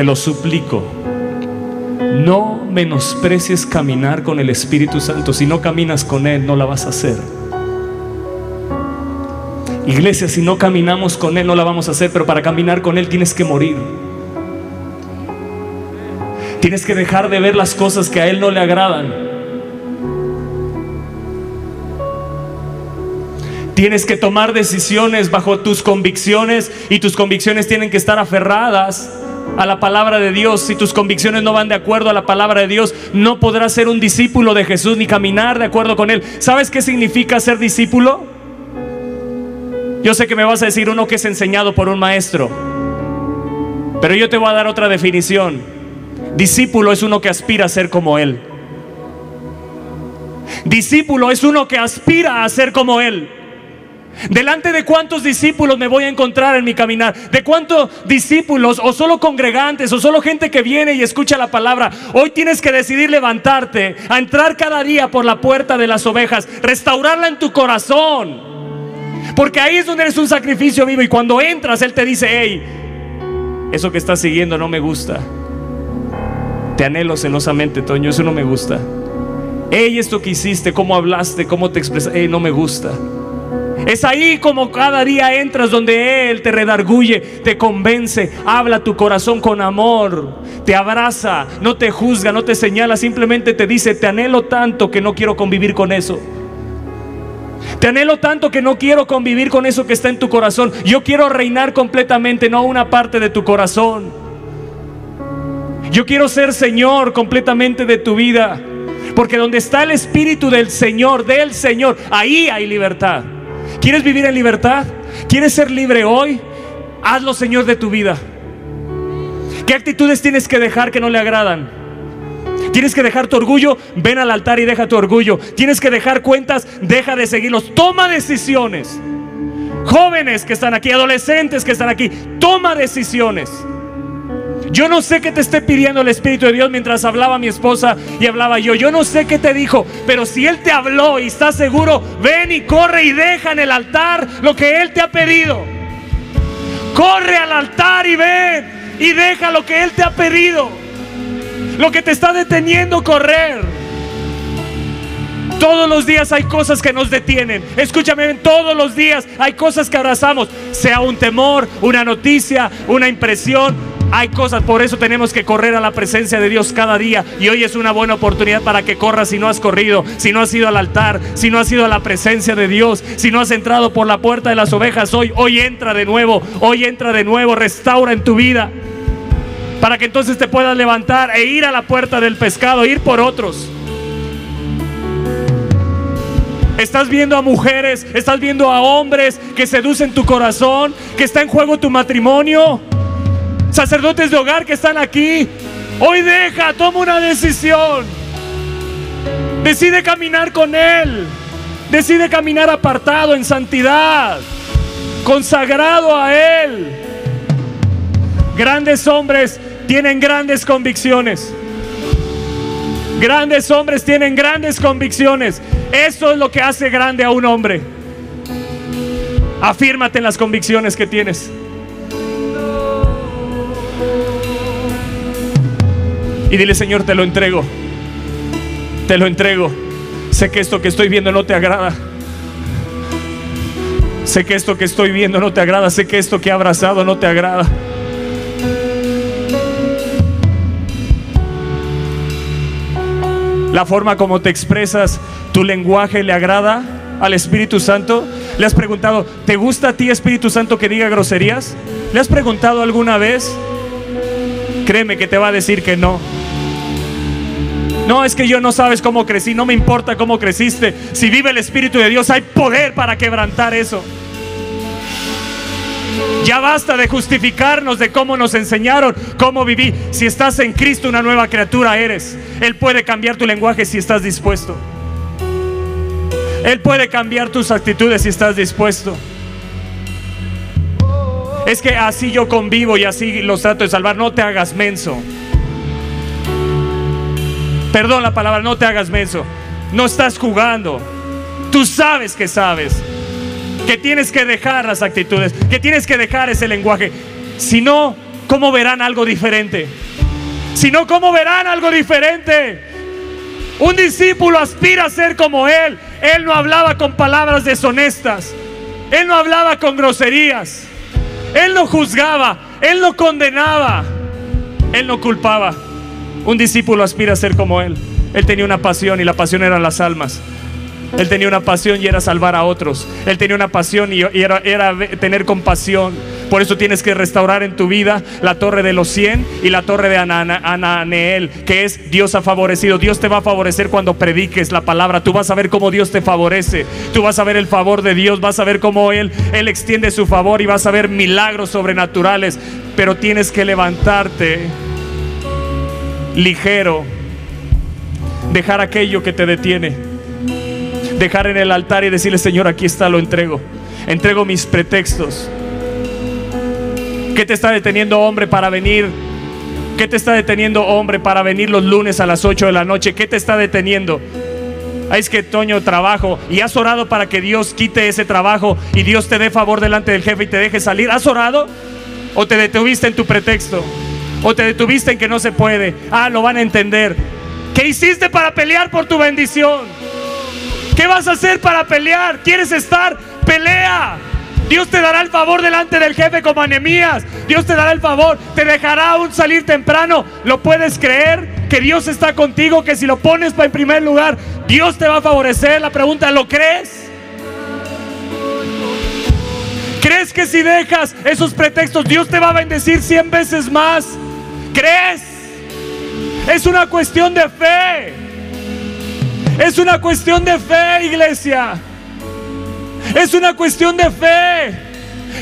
te lo suplico, no menosprecies caminar con el Espíritu Santo. Si no caminas con Él, no la vas a hacer. Iglesia, si no caminamos con Él, no la vamos a hacer, pero para caminar con Él tienes que morir. Tienes que dejar de ver las cosas que a Él no le agradan. Tienes que tomar decisiones bajo tus convicciones y tus convicciones tienen que estar aferradas a la palabra de Dios. Si tus convicciones no van de acuerdo a la palabra de Dios, no podrás ser un discípulo de Jesús ni caminar de acuerdo con Él. ¿Sabes qué significa ser discípulo? Yo sé que me vas a decir uno que es enseñado por un maestro, pero yo te voy a dar otra definición. Discípulo es uno que aspira a ser como Él. Discípulo es uno que aspira a ser como Él. ¿Delante de cuántos discípulos me voy a encontrar en mi caminar? ¿De cuántos discípulos o solo congregantes o solo gente que viene y escucha la palabra? Hoy tienes que decidir levantarte, a entrar cada día por la puerta de las ovejas, restaurarla en tu corazón. Porque ahí es donde eres un sacrificio vivo y cuando entras Él te dice, hey, eso que estás siguiendo no me gusta. Te anhelo celosamente, Toño, eso no me gusta. Hey, esto que hiciste, cómo hablaste, cómo te expresaste, hey, no me gusta. Es ahí como cada día entras donde Él te redarguye, te convence, habla tu corazón con amor, te abraza, no te juzga, no te señala, simplemente te dice, te anhelo tanto que no quiero convivir con eso. Te anhelo tanto que no quiero convivir con eso que está en tu corazón. Yo quiero reinar completamente, no una parte de tu corazón. Yo quiero ser Señor completamente de tu vida. Porque donde está el Espíritu del Señor, del Señor, ahí hay libertad. ¿Quieres vivir en libertad? ¿Quieres ser libre hoy? Hazlo Señor de tu vida. ¿Qué actitudes tienes que dejar que no le agradan? Tienes que dejar tu orgullo, ven al altar y deja tu orgullo. Tienes que dejar cuentas, deja de seguirlos. Toma decisiones. Jóvenes que están aquí, adolescentes que están aquí, toma decisiones. Yo no sé qué te esté pidiendo el Espíritu de Dios mientras hablaba mi esposa y hablaba yo. Yo no sé qué te dijo, pero si Él te habló y está seguro, ven y corre y deja en el altar lo que Él te ha pedido. Corre al altar y ven y deja lo que Él te ha pedido. Lo que te está deteniendo correr. Todos los días hay cosas que nos detienen. Escúchame, todos los días hay cosas que abrazamos. Sea un temor, una noticia, una impresión, hay cosas, por eso tenemos que correr a la presencia de Dios cada día. Y hoy es una buena oportunidad para que corras si no has corrido, si no has ido al altar, si no has ido a la presencia de Dios, si no has entrado por la puerta de las ovejas hoy. Hoy entra de nuevo, hoy entra de nuevo, restaura en tu vida. Para que entonces te puedas levantar e ir a la puerta del pescado, ir por otros. Estás viendo a mujeres, estás viendo a hombres que seducen tu corazón, que está en juego tu matrimonio sacerdotes de hogar que están aquí, hoy deja, toma una decisión. Decide caminar con Él. Decide caminar apartado en santidad, consagrado a Él. Grandes hombres tienen grandes convicciones. Grandes hombres tienen grandes convicciones. Eso es lo que hace grande a un hombre. Afírmate en las convicciones que tienes. Y dile, Señor, te lo entrego. Te lo entrego. Sé que esto que estoy viendo no te agrada. Sé que esto que estoy viendo no te agrada. Sé que esto que he abrazado no te agrada. La forma como te expresas, tu lenguaje le agrada al Espíritu Santo. ¿Le has preguntado, ¿te gusta a ti Espíritu Santo que diga groserías? ¿Le has preguntado alguna vez? Créeme que te va a decir que no. No, es que yo no sabes cómo crecí, no me importa cómo creciste. Si vive el Espíritu de Dios, hay poder para quebrantar eso. Ya basta de justificarnos de cómo nos enseñaron, cómo viví. Si estás en Cristo, una nueva criatura eres. Él puede cambiar tu lenguaje si estás dispuesto. Él puede cambiar tus actitudes si estás dispuesto. Es que así yo convivo y así los trato de salvar. No te hagas menso. Perdón la palabra, no te hagas menso. No estás jugando. Tú sabes que sabes. Que tienes que dejar las actitudes. Que tienes que dejar ese lenguaje. Si no ¿cómo verán algo diferente? Si no, ¿cómo verán algo diferente? Un discípulo aspira a ser como Él. Él no hablaba con palabras deshonestas. Él no hablaba con groserías. Él no juzgaba. Él no condenaba. Él no culpaba. Un discípulo aspira a ser como Él. Él tenía una pasión y la pasión eran las almas. Él tenía una pasión y era salvar a otros. Él tenía una pasión y era, era tener compasión. Por eso tienes que restaurar en tu vida la torre de los 100 y la torre de Ananeel, que es Dios ha favorecido. Dios te va a favorecer cuando prediques la palabra. Tú vas a ver cómo Dios te favorece. Tú vas a ver el favor de Dios, vas a ver cómo Él, Él extiende su favor y vas a ver milagros sobrenaturales. Pero tienes que levantarte ligero, dejar aquello que te detiene dejar en el altar y decirle, Señor, aquí está, lo entrego. Entrego mis pretextos. ¿Qué te está deteniendo, hombre, para venir? ¿Qué te está deteniendo, hombre, para venir los lunes a las 8 de la noche? ¿Qué te está deteniendo? es que Toño trabajo y has orado para que Dios quite ese trabajo y Dios te dé favor delante del jefe y te deje salir. ¿Has orado? ¿O te detuviste en tu pretexto? ¿O te detuviste en que no se puede? Ah, lo van a entender. ¿Qué hiciste para pelear por tu bendición? ¿Qué vas a hacer para pelear? ¿Quieres estar? Pelea. Dios te dará el favor delante del jefe como anemías. Dios te dará el favor. Te dejará aún salir temprano. ¿Lo puedes creer? Que Dios está contigo. Que si lo pones en primer lugar, Dios te va a favorecer. La pregunta, ¿lo crees? ¿Crees que si dejas esos pretextos, Dios te va a bendecir cien veces más? ¿Crees? Es una cuestión de fe. Es una cuestión de fe, iglesia. Es una cuestión de fe.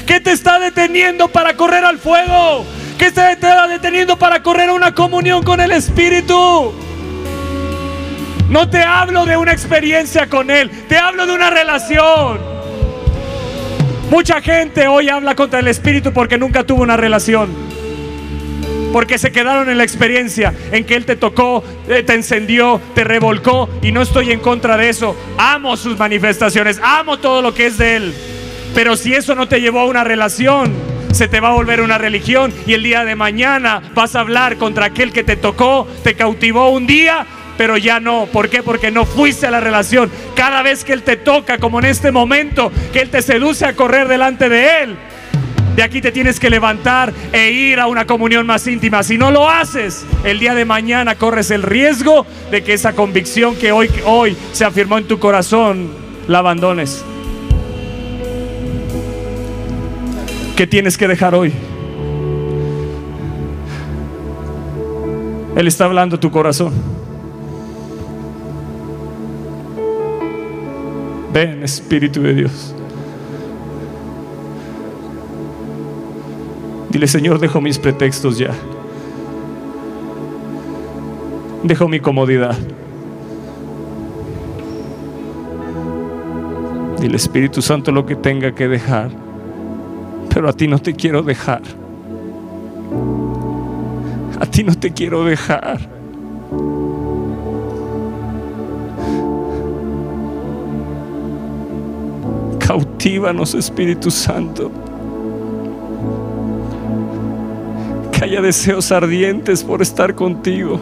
¿Qué te está deteniendo para correr al fuego? ¿Qué te está deteniendo para correr a una comunión con el Espíritu? No te hablo de una experiencia con Él, te hablo de una relación. Mucha gente hoy habla contra el Espíritu porque nunca tuvo una relación porque se quedaron en la experiencia en que Él te tocó, eh, te encendió, te revolcó y no estoy en contra de eso. Amo sus manifestaciones, amo todo lo que es de Él. Pero si eso no te llevó a una relación, se te va a volver una religión y el día de mañana vas a hablar contra aquel que te tocó, te cautivó un día, pero ya no. ¿Por qué? Porque no fuiste a la relación. Cada vez que Él te toca, como en este momento, que Él te seduce a correr delante de Él, de aquí te tienes que levantar e ir a una comunión más íntima. Si no lo haces, el día de mañana corres el riesgo de que esa convicción que hoy, hoy se afirmó en tu corazón la abandones. ¿Qué tienes que dejar hoy? Él está hablando tu corazón. Ven, Espíritu de Dios. Dile, Señor, dejo mis pretextos ya. Dejo mi comodidad. Dile, Espíritu Santo, lo que tenga que dejar. Pero a ti no te quiero dejar. A ti no te quiero dejar. Cautívanos, Espíritu Santo. Que haya deseos ardientes por estar contigo.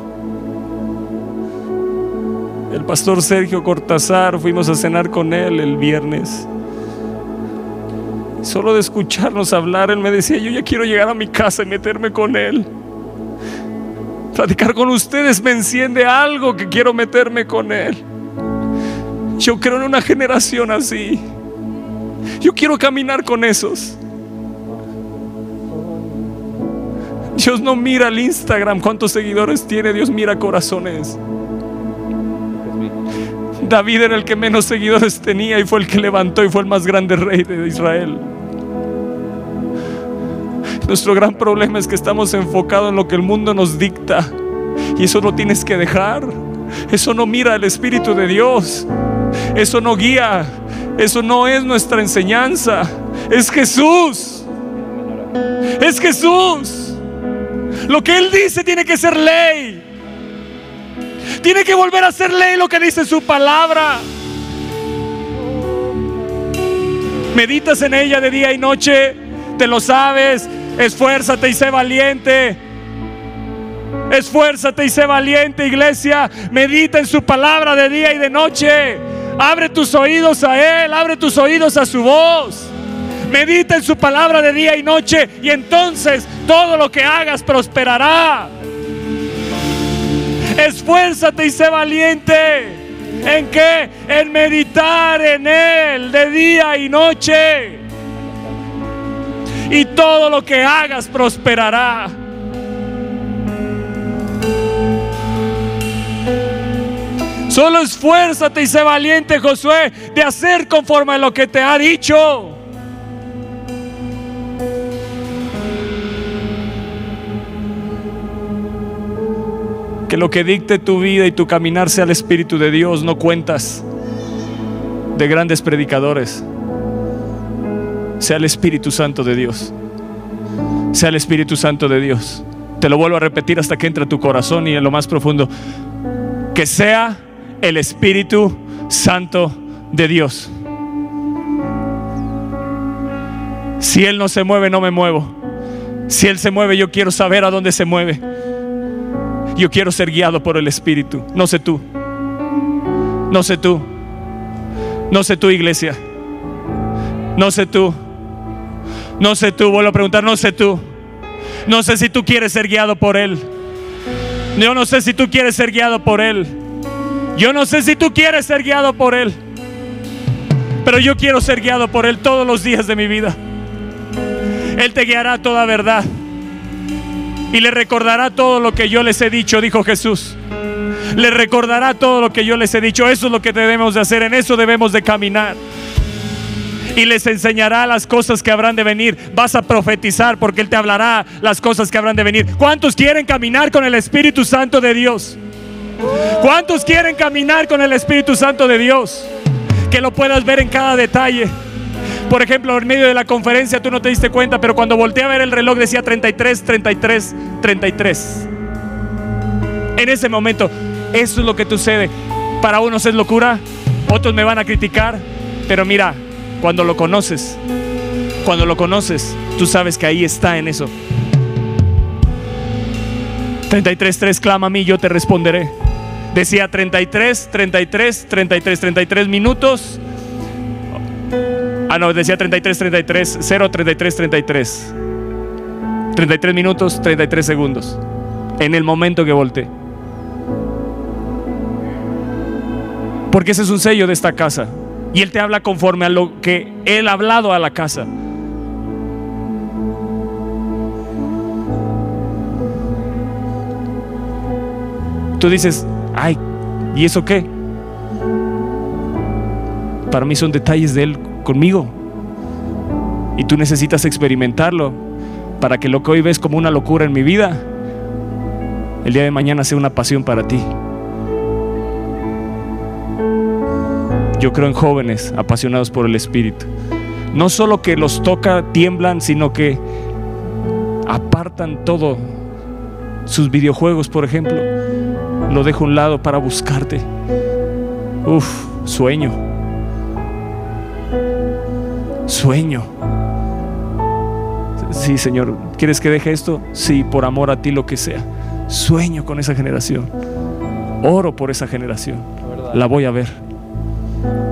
El pastor Sergio Cortázar, fuimos a cenar con él el viernes. Solo de escucharnos hablar, él me decía, yo ya quiero llegar a mi casa y meterme con él. Platicar con ustedes me enciende algo que quiero meterme con él. Yo creo en una generación así. Yo quiero caminar con esos. Dios no mira el Instagram, cuántos seguidores tiene, Dios mira corazones. David era el que menos seguidores tenía y fue el que levantó y fue el más grande rey de Israel. Nuestro gran problema es que estamos enfocados en lo que el mundo nos dicta y eso lo tienes que dejar. Eso no mira el Espíritu de Dios. Eso no guía. Eso no es nuestra enseñanza. Es Jesús. Es Jesús. Lo que Él dice tiene que ser ley. Tiene que volver a ser ley lo que dice su palabra. Meditas en ella de día y noche, te lo sabes, Esfuérzate y sé valiente. Esfuérzate y sé valiente, iglesia. Medita en su palabra de día y de noche. Abre tus oídos a Él, abre tus oídos a su voz. Medita en su palabra de día y noche y entonces todo lo que hagas prosperará. Esfuérzate y sé valiente. ¿En qué? En meditar en Él de día y noche. Y todo lo que hagas prosperará. Solo esfuérzate y sé valiente, Josué, de hacer conforme a lo que te ha dicho. Que lo que dicte tu vida y tu caminar sea el Espíritu de Dios, no cuentas de grandes predicadores. Sea el Espíritu Santo de Dios. Sea el Espíritu Santo de Dios. Te lo vuelvo a repetir hasta que entre tu corazón y en lo más profundo. Que sea el Espíritu Santo de Dios. Si Él no se mueve, no me muevo. Si Él se mueve, yo quiero saber a dónde se mueve. Yo quiero ser guiado por el Espíritu. No sé tú. No sé tú. No sé tú, iglesia. No sé tú. No sé tú. Vuelvo a preguntar, no sé tú. No sé si tú quieres ser guiado por Él. Yo no sé si tú quieres ser guiado por Él. Yo no sé si tú quieres ser guiado por Él. Pero yo quiero ser guiado por Él todos los días de mi vida. Él te guiará toda verdad y le recordará todo lo que yo les he dicho, dijo Jesús. Le recordará todo lo que yo les he dicho. Eso es lo que debemos de hacer, en eso debemos de caminar. Y les enseñará las cosas que habrán de venir. Vas a profetizar porque Él te hablará las cosas que habrán de venir. ¿Cuántos quieren caminar con el Espíritu Santo de Dios? ¿Cuántos quieren caminar con el Espíritu Santo de Dios? Que lo puedas ver en cada detalle. Por ejemplo, en medio de la conferencia tú no te diste cuenta, pero cuando volteé a ver el reloj decía 33, 33, 33. En ese momento, eso es lo que sucede. Para unos es locura, otros me van a criticar, pero mira, cuando lo conoces, cuando lo conoces, tú sabes que ahí está en eso. 33.3 clama a mí, yo te responderé. Decía 33, 33, 33, 33 minutos. Ah, no, decía 33, 33, 0, 33, 33. 33 minutos, 33 segundos. En el momento que volteé. Porque ese es un sello de esta casa. Y Él te habla conforme a lo que Él ha hablado a la casa. Tú dices, ay, ¿y eso qué? Para mí son detalles de Él conmigo. Y tú necesitas experimentarlo para que lo que hoy ves como una locura en mi vida, el día de mañana sea una pasión para ti. Yo creo en jóvenes apasionados por el Espíritu. No solo que los toca, tiemblan, sino que apartan todo. Sus videojuegos, por ejemplo, lo dejo a un lado para buscarte. Uf, sueño. Sueño. Sí, Señor, ¿quieres que deje esto? Sí, por amor a ti lo que sea. Sueño con esa generación. Oro por esa generación. La voy a ver.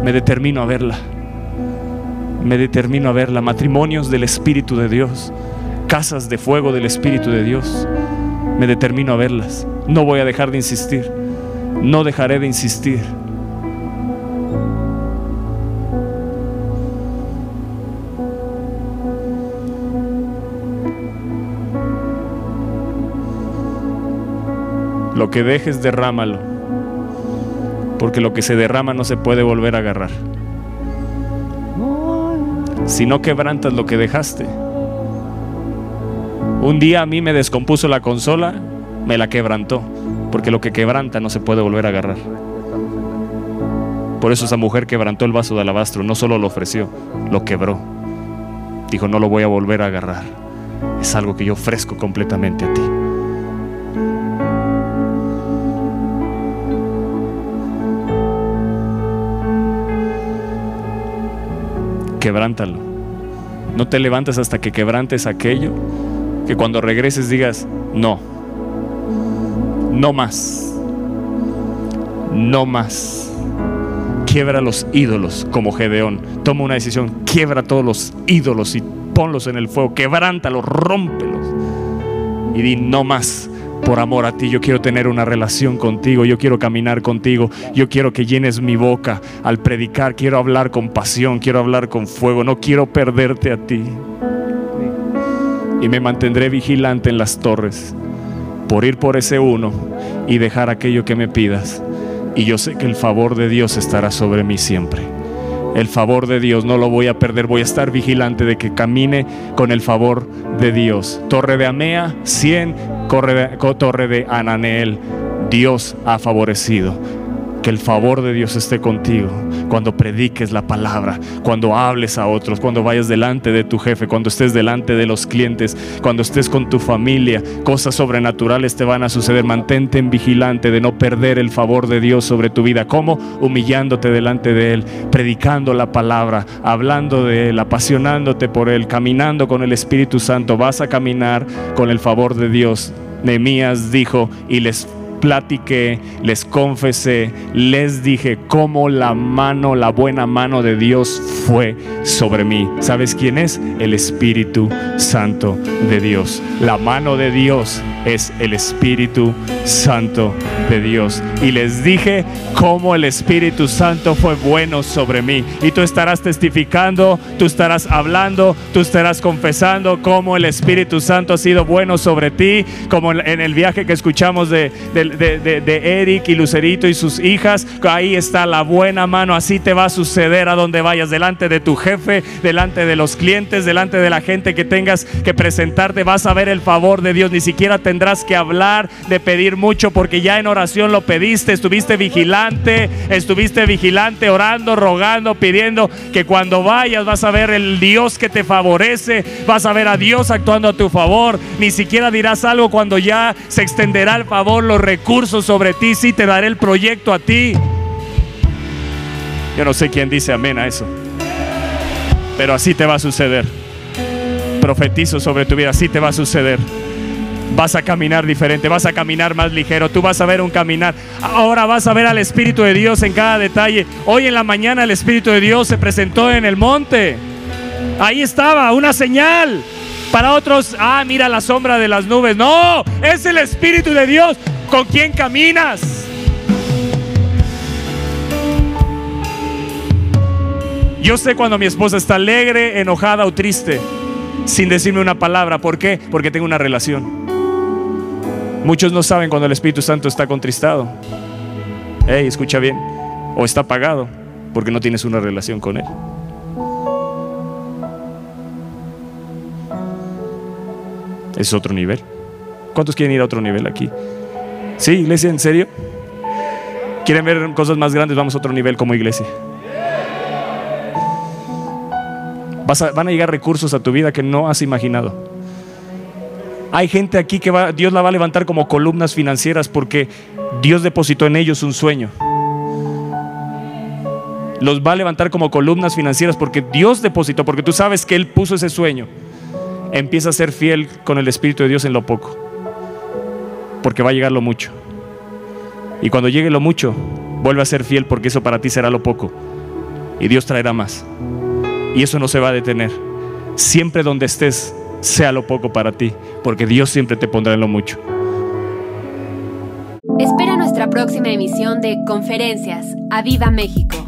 Me determino a verla. Me determino a verla. Matrimonios del Espíritu de Dios. Casas de fuego del Espíritu de Dios. Me determino a verlas. No voy a dejar de insistir. No dejaré de insistir. Lo que dejes, derrámalo. Porque lo que se derrama no se puede volver a agarrar. Si no quebrantas lo que dejaste. Un día a mí me descompuso la consola, me la quebrantó. Porque lo que quebranta no se puede volver a agarrar. Por eso esa mujer quebrantó el vaso de alabastro. No solo lo ofreció, lo quebró. Dijo, no lo voy a volver a agarrar. Es algo que yo ofrezco completamente a ti. Quebrántalo. No te levantes hasta que quebrantes aquello que cuando regreses digas, no, no más, no más. Quiebra los ídolos como Gedeón. Toma una decisión, quiebra todos los ídolos y ponlos en el fuego, quebrántalos, rómpelos. Y di, no más, por amor a ti. Yo quiero tener una relación contigo, yo quiero caminar contigo, yo quiero que llenes mi boca al predicar, quiero hablar con pasión, quiero hablar con fuego, no quiero perderte a ti. Y me mantendré vigilante en las torres por ir por ese uno y dejar aquello que me pidas. Y yo sé que el favor de Dios estará sobre mí siempre. El favor de Dios no lo voy a perder, voy a estar vigilante de que camine con el favor de Dios. Torre de Amea, 100, torre de Ananel, Dios ha favorecido. Que el favor de Dios esté contigo cuando prediques la palabra, cuando hables a otros, cuando vayas delante de tu jefe, cuando estés delante de los clientes, cuando estés con tu familia. Cosas sobrenaturales te van a suceder. Mantente en vigilante de no perder el favor de Dios sobre tu vida. ¿Cómo? Humillándote delante de Él, predicando la palabra, hablando de Él, apasionándote por Él, caminando con el Espíritu Santo. Vas a caminar con el favor de Dios. Nehemías dijo y les platiqué, les confesé, les dije cómo la mano, la buena mano de Dios fue sobre mí. ¿Sabes quién es? El Espíritu Santo de Dios. La mano de Dios es el Espíritu Santo de Dios. Y les dije cómo el Espíritu Santo fue bueno sobre mí. Y tú estarás testificando, tú estarás hablando, tú estarás confesando cómo el Espíritu Santo ha sido bueno sobre ti, como en el viaje que escuchamos de, de, Eric y Lucerito y sus hijas. Ahí está la buena mano. Así te va a suceder a donde vayas, delante de tu jefe, delante de los clientes, delante de la gente que tengas que presentarte. Vas a ver el favor de Dios. Ni siquiera tendrás que hablar de pedir mucho porque ya en oración lo pediste. Estuviste vigilante, estuviste vigilante, orando, rogando, pidiendo que cuando vayas vas a ver el Dios que te favorece. Vas a ver a Dios actuando a tu favor. Ni siquiera dirás algo cuando ya se extenderá el favor, los recursos curso sobre ti, sí te daré el proyecto a ti. Yo no sé quién dice amén a eso, pero así te va a suceder. Profetizo sobre tu vida, así te va a suceder. Vas a caminar diferente, vas a caminar más ligero, tú vas a ver un caminar. Ahora vas a ver al Espíritu de Dios en cada detalle. Hoy en la mañana el Espíritu de Dios se presentó en el monte. Ahí estaba, una señal. Para otros, ah, mira la sombra de las nubes. No, es el Espíritu de Dios. ¿Con quién caminas? Yo sé cuando mi esposa está alegre, enojada o triste, sin decirme una palabra. ¿Por qué? Porque tengo una relación. Muchos no saben cuando el Espíritu Santo está contristado. Hey, escucha bien. O está apagado porque no tienes una relación con Él. Es otro nivel. ¿Cuántos quieren ir a otro nivel aquí? Sí, iglesia, ¿en serio? ¿Quieren ver cosas más grandes? Vamos a otro nivel como iglesia. van a llegar recursos a tu vida que no has imaginado. Hay gente aquí que va, Dios la va a levantar como columnas financieras porque Dios depositó en ellos un sueño. Los va a levantar como columnas financieras porque Dios depositó, porque tú sabes que Él puso ese sueño. Empieza a ser fiel con el Espíritu de Dios en lo poco porque va a llegar lo mucho. Y cuando llegue lo mucho, vuelve a ser fiel porque eso para ti será lo poco. Y Dios traerá más. Y eso no se va a detener. Siempre donde estés, sea lo poco para ti, porque Dios siempre te pondrá en lo mucho. Espera nuestra próxima emisión de Conferencias. ¡A Viva México!